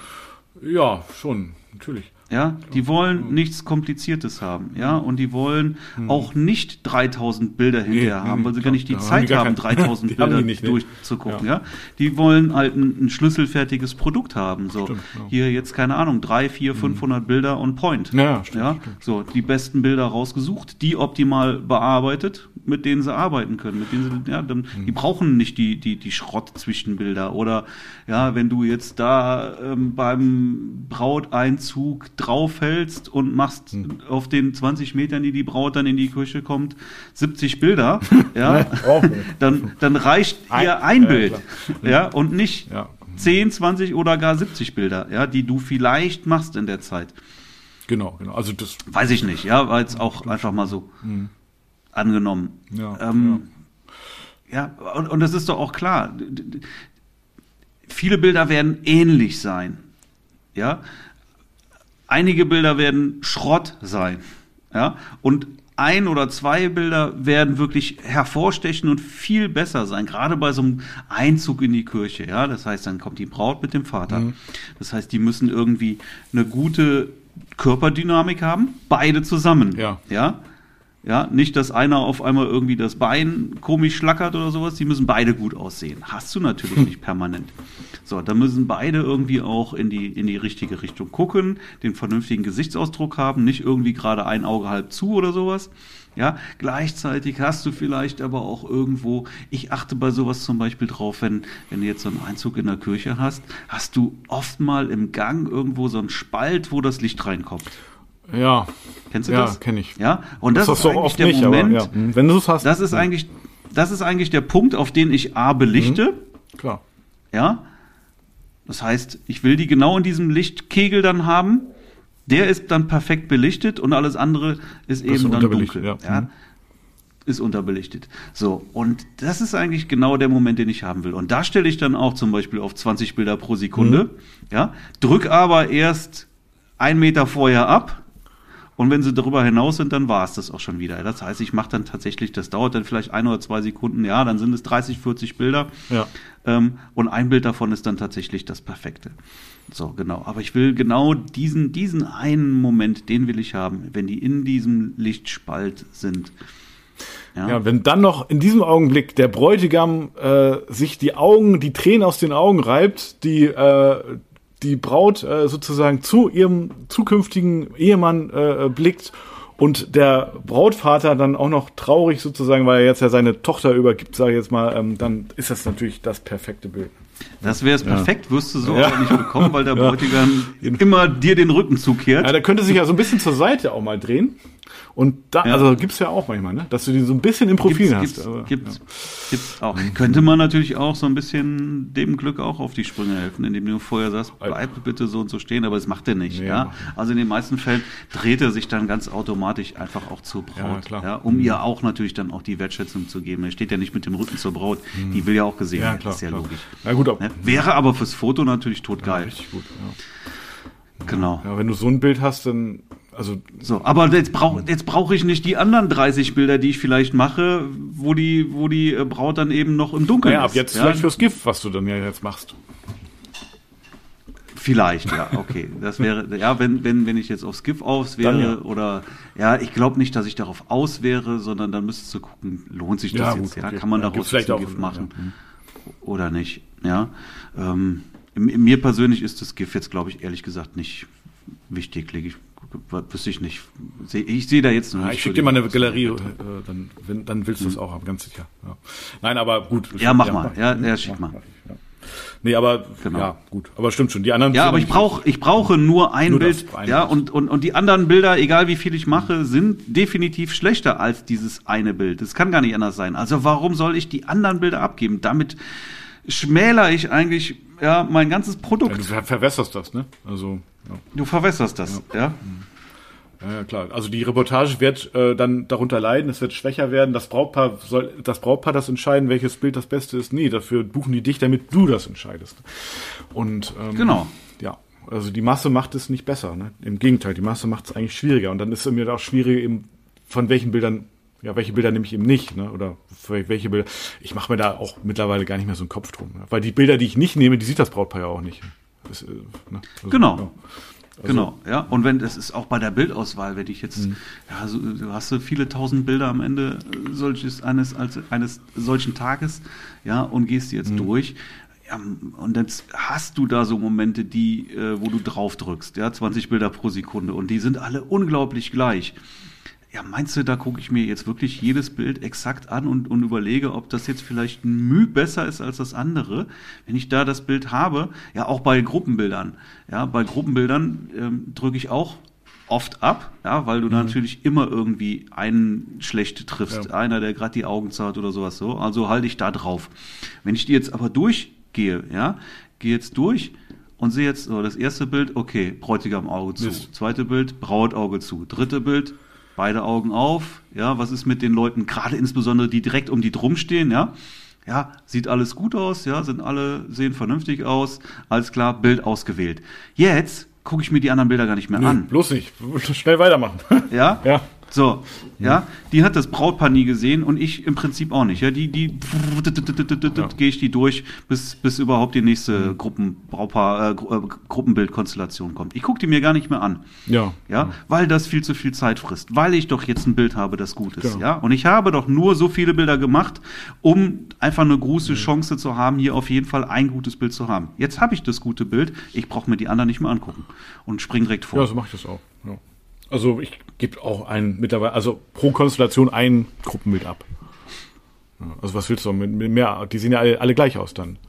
Ja, schon, natürlich. Ja, die wollen nichts Kompliziertes haben, ja, und die wollen hm. auch nicht 3000 Bilder hinterher nee, haben, weil sie gar nicht die Zeit haben, haben 3000 Bilder nicht, durchzugucken, ja. ja. Die wollen halt ein, ein schlüsselfertiges Produkt haben, so. Stimmt, ja. Hier jetzt, keine Ahnung, 3, 4, 500 Bilder on point. Ja, stimmt, ja. Stimmt. So, die besten Bilder rausgesucht, die optimal bearbeitet, mit denen sie arbeiten können, mit denen sie, ja, dann, die mhm. brauchen nicht die, die, die Schrott-Zwischenbilder oder, ja, wenn du jetzt da ähm, beim Brauteinzug draufhältst und machst mhm. auf den 20 Metern, die die Braut dann in die Küche kommt, 70 Bilder, ja, dann, dann reicht ihr ein Bild, ja, und nicht ja. 10, 20 oder gar 70 Bilder, ja, die du vielleicht machst in der Zeit. Genau, genau. Also das weiß ich nicht, ja, war jetzt auch einfach mal so mhm. Angenommen. Ja, ähm, ja. ja und, und das ist doch auch klar. Viele Bilder werden ähnlich sein, ja. Einige Bilder werden Schrott sein, ja. Und ein oder zwei Bilder werden wirklich hervorstechen und viel besser sein, gerade bei so einem Einzug in die Kirche. Ja, das heißt, dann kommt die Braut mit dem Vater. Mhm. Das heißt, die müssen irgendwie eine gute Körperdynamik haben, beide zusammen. Ja. Ja. Ja, nicht, dass einer auf einmal irgendwie das Bein komisch schlackert oder sowas. Die müssen beide gut aussehen. Hast du natürlich nicht permanent. So, da müssen beide irgendwie auch in die, in die richtige Richtung gucken, den vernünftigen Gesichtsausdruck haben, nicht irgendwie gerade ein Auge halb zu oder sowas. Ja, gleichzeitig hast du vielleicht aber auch irgendwo, ich achte bei sowas zum Beispiel drauf, wenn, wenn du jetzt so einen Einzug in der Kirche hast, hast du oft mal im Gang irgendwo so einen Spalt, wo das Licht reinkommt. Ja. Kennst du ja, das? Ja, kenne ich. Ja, und das, das ist eigentlich der nicht, Moment, aber, ja. Hm, wenn du es hast. Das ist eigentlich, das ist eigentlich der Punkt, auf den ich A belichte. Mhm. Klar. Ja. Das heißt, ich will die genau in diesem Lichtkegel dann haben der ist dann perfekt belichtet und alles andere ist eben dann dunkel. Ja. ja. Mhm. Ist unterbelichtet. So, und das ist eigentlich genau der Moment, den ich haben will. Und da stelle ich dann auch zum Beispiel auf 20 Bilder pro Sekunde. Mhm. Ja, drück aber erst ein Meter vorher ab. Und wenn sie darüber hinaus sind, dann war es das auch schon wieder. Das heißt, ich mache dann tatsächlich, das dauert dann vielleicht ein oder zwei Sekunden, ja, dann sind es 30, 40 Bilder. Ja. Ähm, und ein Bild davon ist dann tatsächlich das Perfekte. So, genau. Aber ich will genau diesen, diesen einen Moment, den will ich haben, wenn die in diesem Lichtspalt sind. Ja. ja, wenn dann noch in diesem Augenblick der Bräutigam äh, sich die Augen, die Tränen aus den Augen reibt, die äh, die Braut äh, sozusagen zu ihrem zukünftigen Ehemann äh, blickt und der Brautvater dann auch noch traurig sozusagen, weil er jetzt ja seine Tochter übergibt, sage ich jetzt mal, ähm, dann ist das natürlich das perfekte Bild. Das wäre es perfekt, wirst du so ja. aber nicht bekommen, weil der Bräutigam ja. immer dir den Rücken zukehrt. Ja, der könnte sich ja so ein bisschen zur Seite auch mal drehen. Und da, ja. also gibt's ja auch manchmal, ne? dass du die so ein bisschen im Profil gibt's, hast. Gibt's, aber, gibt's, ja. gibt's auch. Könnte man natürlich auch so ein bisschen dem Glück auch auf die Sprünge helfen, indem du vorher sagst, bleib bitte so und so stehen, aber das macht er nicht. Ja. ja. Also in den meisten Fällen dreht er sich dann ganz automatisch einfach auch zur Braut, ja, ja, um mhm. ihr auch natürlich dann auch die Wertschätzung zu geben. Er steht ja nicht mit dem Rücken zur Braut, mhm. die will ja auch gesehen werden, das ist ja klar. logisch. Ja, gut, ne? Wäre aber fürs Foto natürlich totgeil. Ja, richtig gut, ja. Genau. Ja, wenn du so ein Bild hast, dann also so, aber jetzt brauche jetzt brauche ich nicht die anderen 30 Bilder, die ich vielleicht mache, wo die wo die äh, Braut dann eben noch im Dunkeln naja, ist. ab jetzt ja? vielleicht fürs Gift, was du dann ja jetzt machst. Vielleicht, ja, okay. Das wäre, ja, wenn, wenn, wenn ich jetzt aufs GIF aus wäre ja. oder ja, ich glaube nicht, dass ich darauf aus wäre, sondern dann müsstest du gucken, lohnt sich das ja, jetzt, gut, ja? Kann man ja, daraus vielleicht auch GIF machen oder nicht, ja. Ähm, mir persönlich ist das GIF jetzt, glaube ich, ehrlich gesagt nicht wichtig, lege ich wüsste ich nicht. Ich sehe da jetzt noch ja, Ich schicke dir mal eine Galerie, äh, dann, wenn, dann willst du es mhm. auch haben, ganz sicher. Ja. Nein, aber gut. Ja, mach ja, mal. Ja, ja, schick mal. Ja. Nee, aber genau. ja, gut. Aber stimmt schon. Die anderen. Ja, aber ich brauche ich brauche nur ein nur Bild. Ein ja, und, und, und die anderen Bilder, egal wie viel ich mache, sind definitiv schlechter als dieses eine Bild. Das kann gar nicht anders sein. Also warum soll ich die anderen Bilder abgeben? Damit schmäler ich eigentlich ja mein ganzes Produkt. Ja, du verwässerst das, ne? Also. Ja. Du verwässerst das, ja. ja? Ja, klar. Also die Reportage wird äh, dann darunter leiden, es wird schwächer werden. Das Brautpaar soll das Brautpaar das entscheiden, welches Bild das Beste ist. Nee, dafür buchen die dich, damit du das entscheidest. Und ähm, genau. Ja, also die Masse macht es nicht besser. Ne? Im Gegenteil, die Masse macht es eigentlich schwieriger. Und dann ist es mir auch schwierig, eben von welchen Bildern, ja, welche Bilder nehme ich eben nicht, ne? Oder welche Bilder. Ich mache mir da auch mittlerweile gar nicht mehr so einen Kopf drum. Ne? Weil die Bilder, die ich nicht nehme, die sieht das Brautpaar ja auch nicht. Das, äh, ne? also, genau. Ja. Also, genau, ja. Und wenn es ist auch bei der Bildauswahl, wenn ich jetzt, mhm. ja, so, du hast so viele tausend Bilder am Ende solches eines als eines solchen Tages, ja, und gehst jetzt mhm. durch. Ja, und jetzt hast du da so Momente, die, äh, wo du drauf drückst, ja, 20 Bilder pro Sekunde und die sind alle unglaublich gleich ja, meinst du, da gucke ich mir jetzt wirklich jedes Bild exakt an und, und überlege, ob das jetzt vielleicht ein Mühe besser ist als das andere? Wenn ich da das Bild habe, ja, auch bei Gruppenbildern, ja, bei Gruppenbildern ähm, drücke ich auch oft ab, ja, weil du mhm. da natürlich immer irgendwie einen schlecht triffst, ja. einer, der gerade die Augen zahlt oder sowas so. Also halte ich da drauf. Wenn ich die jetzt aber durchgehe, ja, gehe jetzt durch und sehe jetzt so das erste Bild, okay, Bräutigam Auge zu. Mist. Zweite Bild, Brautauge zu. Dritte Bild, beide Augen auf. Ja, was ist mit den Leuten, gerade insbesondere die direkt um die drum stehen, ja? Ja, sieht alles gut aus, ja, sind alle, sehen vernünftig aus, alles klar, Bild ausgewählt. Jetzt gucke ich mir die anderen Bilder gar nicht mehr nee, an. Bloß nicht, schnell weitermachen. Ja? Ja. So, ja, die hat das Brautpaar nie gesehen und ich im Prinzip auch nicht. Ja, die, die ja. gehe ich die durch, bis, bis überhaupt die nächste Gruppen, Brautpaar, äh, Gruppenbildkonstellation kommt. Ich gucke die mir gar nicht mehr an. Ja. Ja, weil das viel zu viel Zeit frisst, weil ich doch jetzt ein Bild habe, das gut ist. Genau. Ja, und ich habe doch nur so viele Bilder gemacht, um einfach eine große Chance zu haben, hier auf jeden Fall ein gutes Bild zu haben. Jetzt habe ich das gute Bild, ich brauche mir die anderen nicht mehr angucken und spring direkt vor. Ja, so mache ich das auch. Ja. Also ich gebe auch ein mittlerweile, also pro Konstellation ein Gruppenbild ab. Also was willst du mit, mit mehr? Die sehen ja alle, alle gleich aus dann.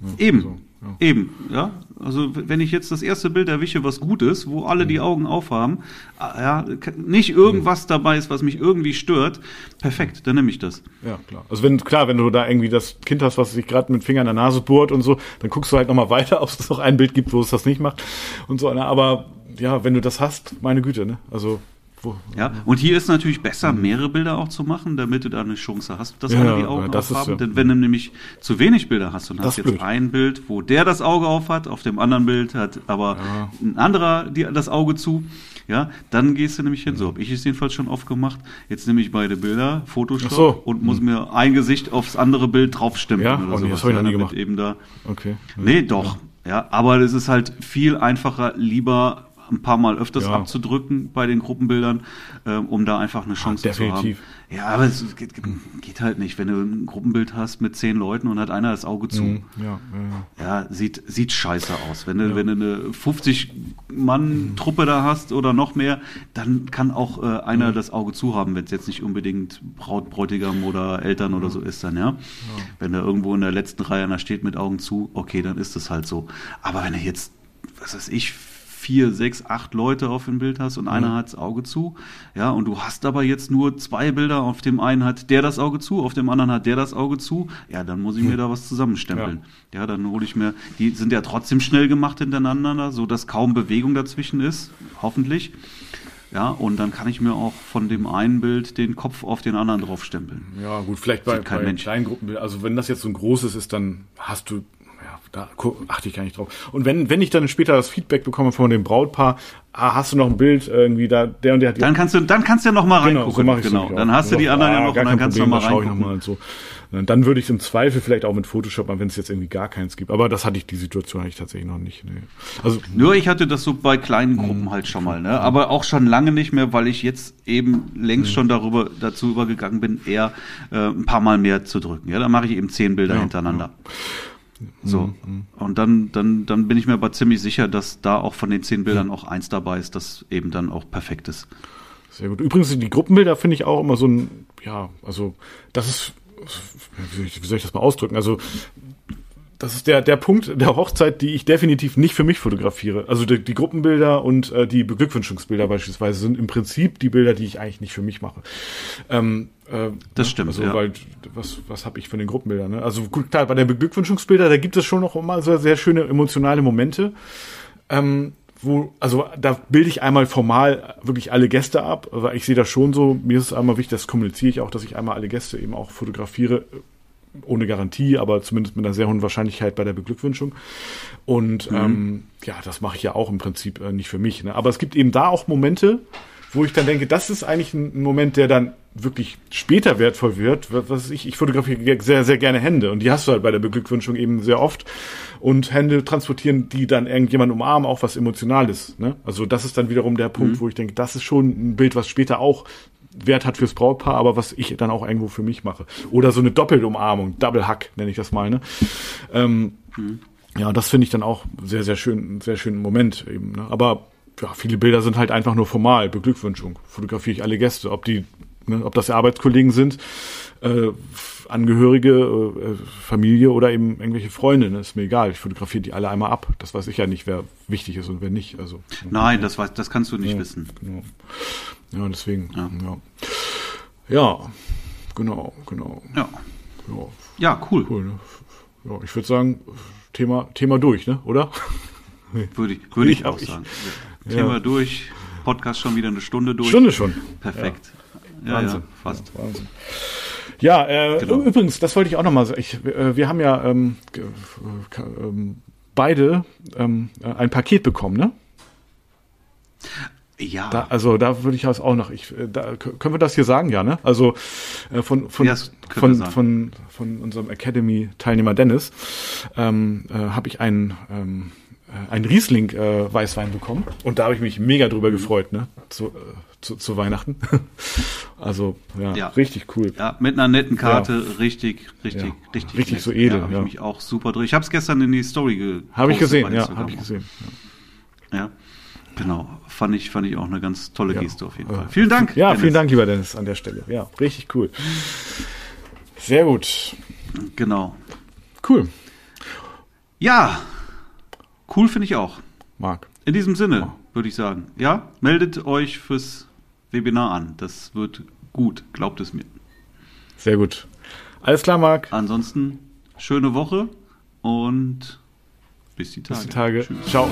Ja, Eben. Also, ja. Eben, ja. Also wenn ich jetzt das erste Bild erwische, was gut ist, wo alle die Augen aufhaben, ah, ja, nicht irgendwas mhm. dabei ist, was mich irgendwie stört, perfekt, dann nehme ich das. Ja, klar. Also wenn, klar, wenn du da irgendwie das Kind hast, was sich gerade mit Finger in der Nase bohrt und so, dann guckst du halt nochmal weiter, ob es noch ein Bild gibt, wo es das nicht macht und so. Ne? Aber ja, wenn du das hast, meine Güte, ne? Also ja, und hier ist natürlich besser, mhm. mehrere Bilder auch zu machen, damit du da eine Chance hast, dass ja, alle die Augen ja, aufhaben. Ja. Denn wenn du nämlich zu wenig Bilder hast und das hast jetzt blöd. ein Bild, wo der das Auge auf hat, auf dem anderen Bild hat aber ja. ein anderer die, das Auge zu, ja, dann gehst du nämlich hin. So habe ich es jedenfalls schon oft gemacht. Jetzt nehme ich beide Bilder, Photoshop so. und muss mhm. mir ein Gesicht aufs andere Bild draufstimmen ja? oder oh, nee, Das habe ich noch nie gemacht. Eben da. Okay. Nee, doch. Ja, aber es ist halt viel einfacher, lieber ein paar Mal öfters ja. abzudrücken bei den Gruppenbildern, ähm, um da einfach eine Chance Ach, zu haben. Ja, aber es geht, geht, halt nicht, wenn du ein Gruppenbild hast mit zehn Leuten und hat einer das Auge zu. Mhm. Ja, ja, ja. sieht, sieht scheiße aus. Wenn du, wenn du eine 50 Mann Truppe da hast oder noch mehr, dann kann auch äh, einer mhm. das Auge zu haben, wenn es jetzt nicht unbedingt Braut, Bräutigam oder Eltern oder so ist dann, ja. Wenn er irgendwo in der letzten Reihe einer steht mit Augen zu, okay, dann ist das halt so. Aber wenn er jetzt, was weiß ich, vier, sechs, acht Leute auf dem Bild hast und einer hat das Auge zu. Ja, und du hast aber jetzt nur zwei Bilder, auf dem einen hat der das Auge zu, auf dem anderen hat der das Auge zu. Ja, dann muss ich mir hm. da was zusammenstempeln. Ja, ja dann hole ich mir, die sind ja trotzdem schnell gemacht hintereinander, so dass kaum Bewegung dazwischen ist, hoffentlich. Ja, und dann kann ich mir auch von dem einen Bild den Kopf auf den anderen draufstempeln. Ja, gut, vielleicht bei, bei kleinen Gruppenbild. Also wenn das jetzt so ein großes ist, dann hast du da achte ich gar nicht drauf. Und wenn, wenn ich dann später das Feedback bekomme von dem Brautpaar, ah, hast du noch ein Bild irgendwie da, der und der hat Dann kannst du, dann kannst du ja noch mal genau, reingucken. So mach ich genau, dann hast du die anderen ah, ja noch und dann kannst Problem, du noch mal reingucken. Noch mal so. Dann würde ich im Zweifel vielleicht auch mit Photoshop wenn es jetzt irgendwie gar keins gibt. Aber das hatte ich, die Situation hatte ich tatsächlich noch nicht. Nee. Also, Nur ich hatte das so bei kleinen mhm. Gruppen halt schon mal, ne? Aber auch schon lange nicht mehr, weil ich jetzt eben längst mhm. schon darüber, dazu übergegangen bin, eher äh, ein paar Mal mehr zu drücken. Ja, dann mache ich eben zehn Bilder ja, hintereinander. Ja. So. Mhm. Und dann, dann, dann bin ich mir aber ziemlich sicher, dass da auch von den zehn Bildern auch eins dabei ist, das eben dann auch perfekt ist. Sehr gut. Übrigens, die Gruppenbilder finde ich auch immer so ein, ja, also, das ist, wie soll ich das mal ausdrücken? Also, das ist der, der Punkt der Hochzeit, die ich definitiv nicht für mich fotografiere. Also die, die Gruppenbilder und äh, die Beglückwünschungsbilder beispielsweise sind im Prinzip die Bilder, die ich eigentlich nicht für mich mache. Ähm, äh, das stimmt. Also, ja. weil was, was habe ich von den Gruppenbildern? Ne? Also gut, klar, bei den Beglückwünschungsbildern, da gibt es schon noch mal sehr, sehr schöne emotionale Momente. Ähm, wo, also da bilde ich einmal formal wirklich alle Gäste ab, weil ich sehe das schon so, mir ist es einmal wichtig, das kommuniziere ich auch, dass ich einmal alle Gäste eben auch fotografiere, ohne Garantie, aber zumindest mit einer sehr hohen Wahrscheinlichkeit bei der Beglückwünschung. Und mhm. ähm, ja, das mache ich ja auch im Prinzip äh, nicht für mich. Ne? Aber es gibt eben da auch Momente, wo ich dann denke, das ist eigentlich ein Moment, der dann wirklich später wertvoll wird. Was ich, ich fotografiere sehr, sehr gerne Hände und die hast du halt bei der Beglückwünschung eben sehr oft. Und Hände transportieren, die dann irgendjemand umarmen, auch was Emotionales. Ne? Also das ist dann wiederum der Punkt, mhm. wo ich denke, das ist schon ein Bild, was später auch Wert hat fürs Brautpaar, aber was ich dann auch irgendwo für mich mache. Oder so eine Doppelumarmung, Double Hack nenne ich das mal. Ne? Ähm, mhm. Ja, das finde ich dann auch sehr, sehr schön, sehr schönen Moment eben. Ne? Aber ja, viele Bilder sind halt einfach nur formal, Beglückwünschung. Fotografiere ich alle Gäste, ob die, ne, ob das Arbeitskollegen sind, äh, Angehörige, äh, Familie oder eben irgendwelche Freunde, ne? ist mir egal. Ich fotografiere die alle einmal ab. Das weiß ich ja nicht, wer wichtig ist und wer nicht. Also nein, das weiß, das kannst du nicht ja, wissen. Genau. Ja, deswegen. Ja. ja. ja. genau, genau. Ja. Ja, cool. cool ne? ja, ich würde sagen, Thema, Thema durch, ne? Oder? Würde ich, würde ich, ich auch sagen. Ich, Thema ja. durch, Podcast schon wieder eine Stunde durch. Stunde schon. Perfekt. Ja. Wahnsinn. fast. Wahnsinn. Ja, äh, genau. übrigens, das wollte ich auch nochmal sagen. Ich, äh, wir haben ja ähm, äh, beide ähm, ein Paket bekommen, ne? Ja. Da, also da würde ich auch noch, ich, äh, da, können wir das hier sagen, ja, ne? Also äh, von, von, ja, von, von, von, von unserem Academy-Teilnehmer Dennis ähm, äh, habe ich einen, ähm, äh, einen Riesling-Weißwein äh, bekommen und da habe ich mich mega drüber mhm. gefreut, ne? Zu, äh, zu, zu Weihnachten. also ja, ja, richtig cool. Ja, mit einer netten Karte, ja. richtig, richtig, ja. richtig, richtig nett. so edel. Ja, habe ich mich auch super durch. Ich habe es gestern in die Story gepostet. Habe ich gesehen, ja, habe ich gesehen. ja. Genau, fand ich, fand ich auch eine ganz tolle ja. Geste auf jeden Fall. Vielen Dank. Ja, Dennis. vielen Dank, lieber Dennis, an der Stelle. Ja, richtig cool. Sehr gut. Genau. Cool. Ja, cool finde ich auch. Marc. In diesem Sinne, würde ich sagen. Ja, meldet euch fürs Webinar an. Das wird gut, glaubt es mir. Sehr gut. Alles klar, Marc. Ansonsten schöne Woche und bis die Tage. Bis die Tage. Tschüss. Ciao.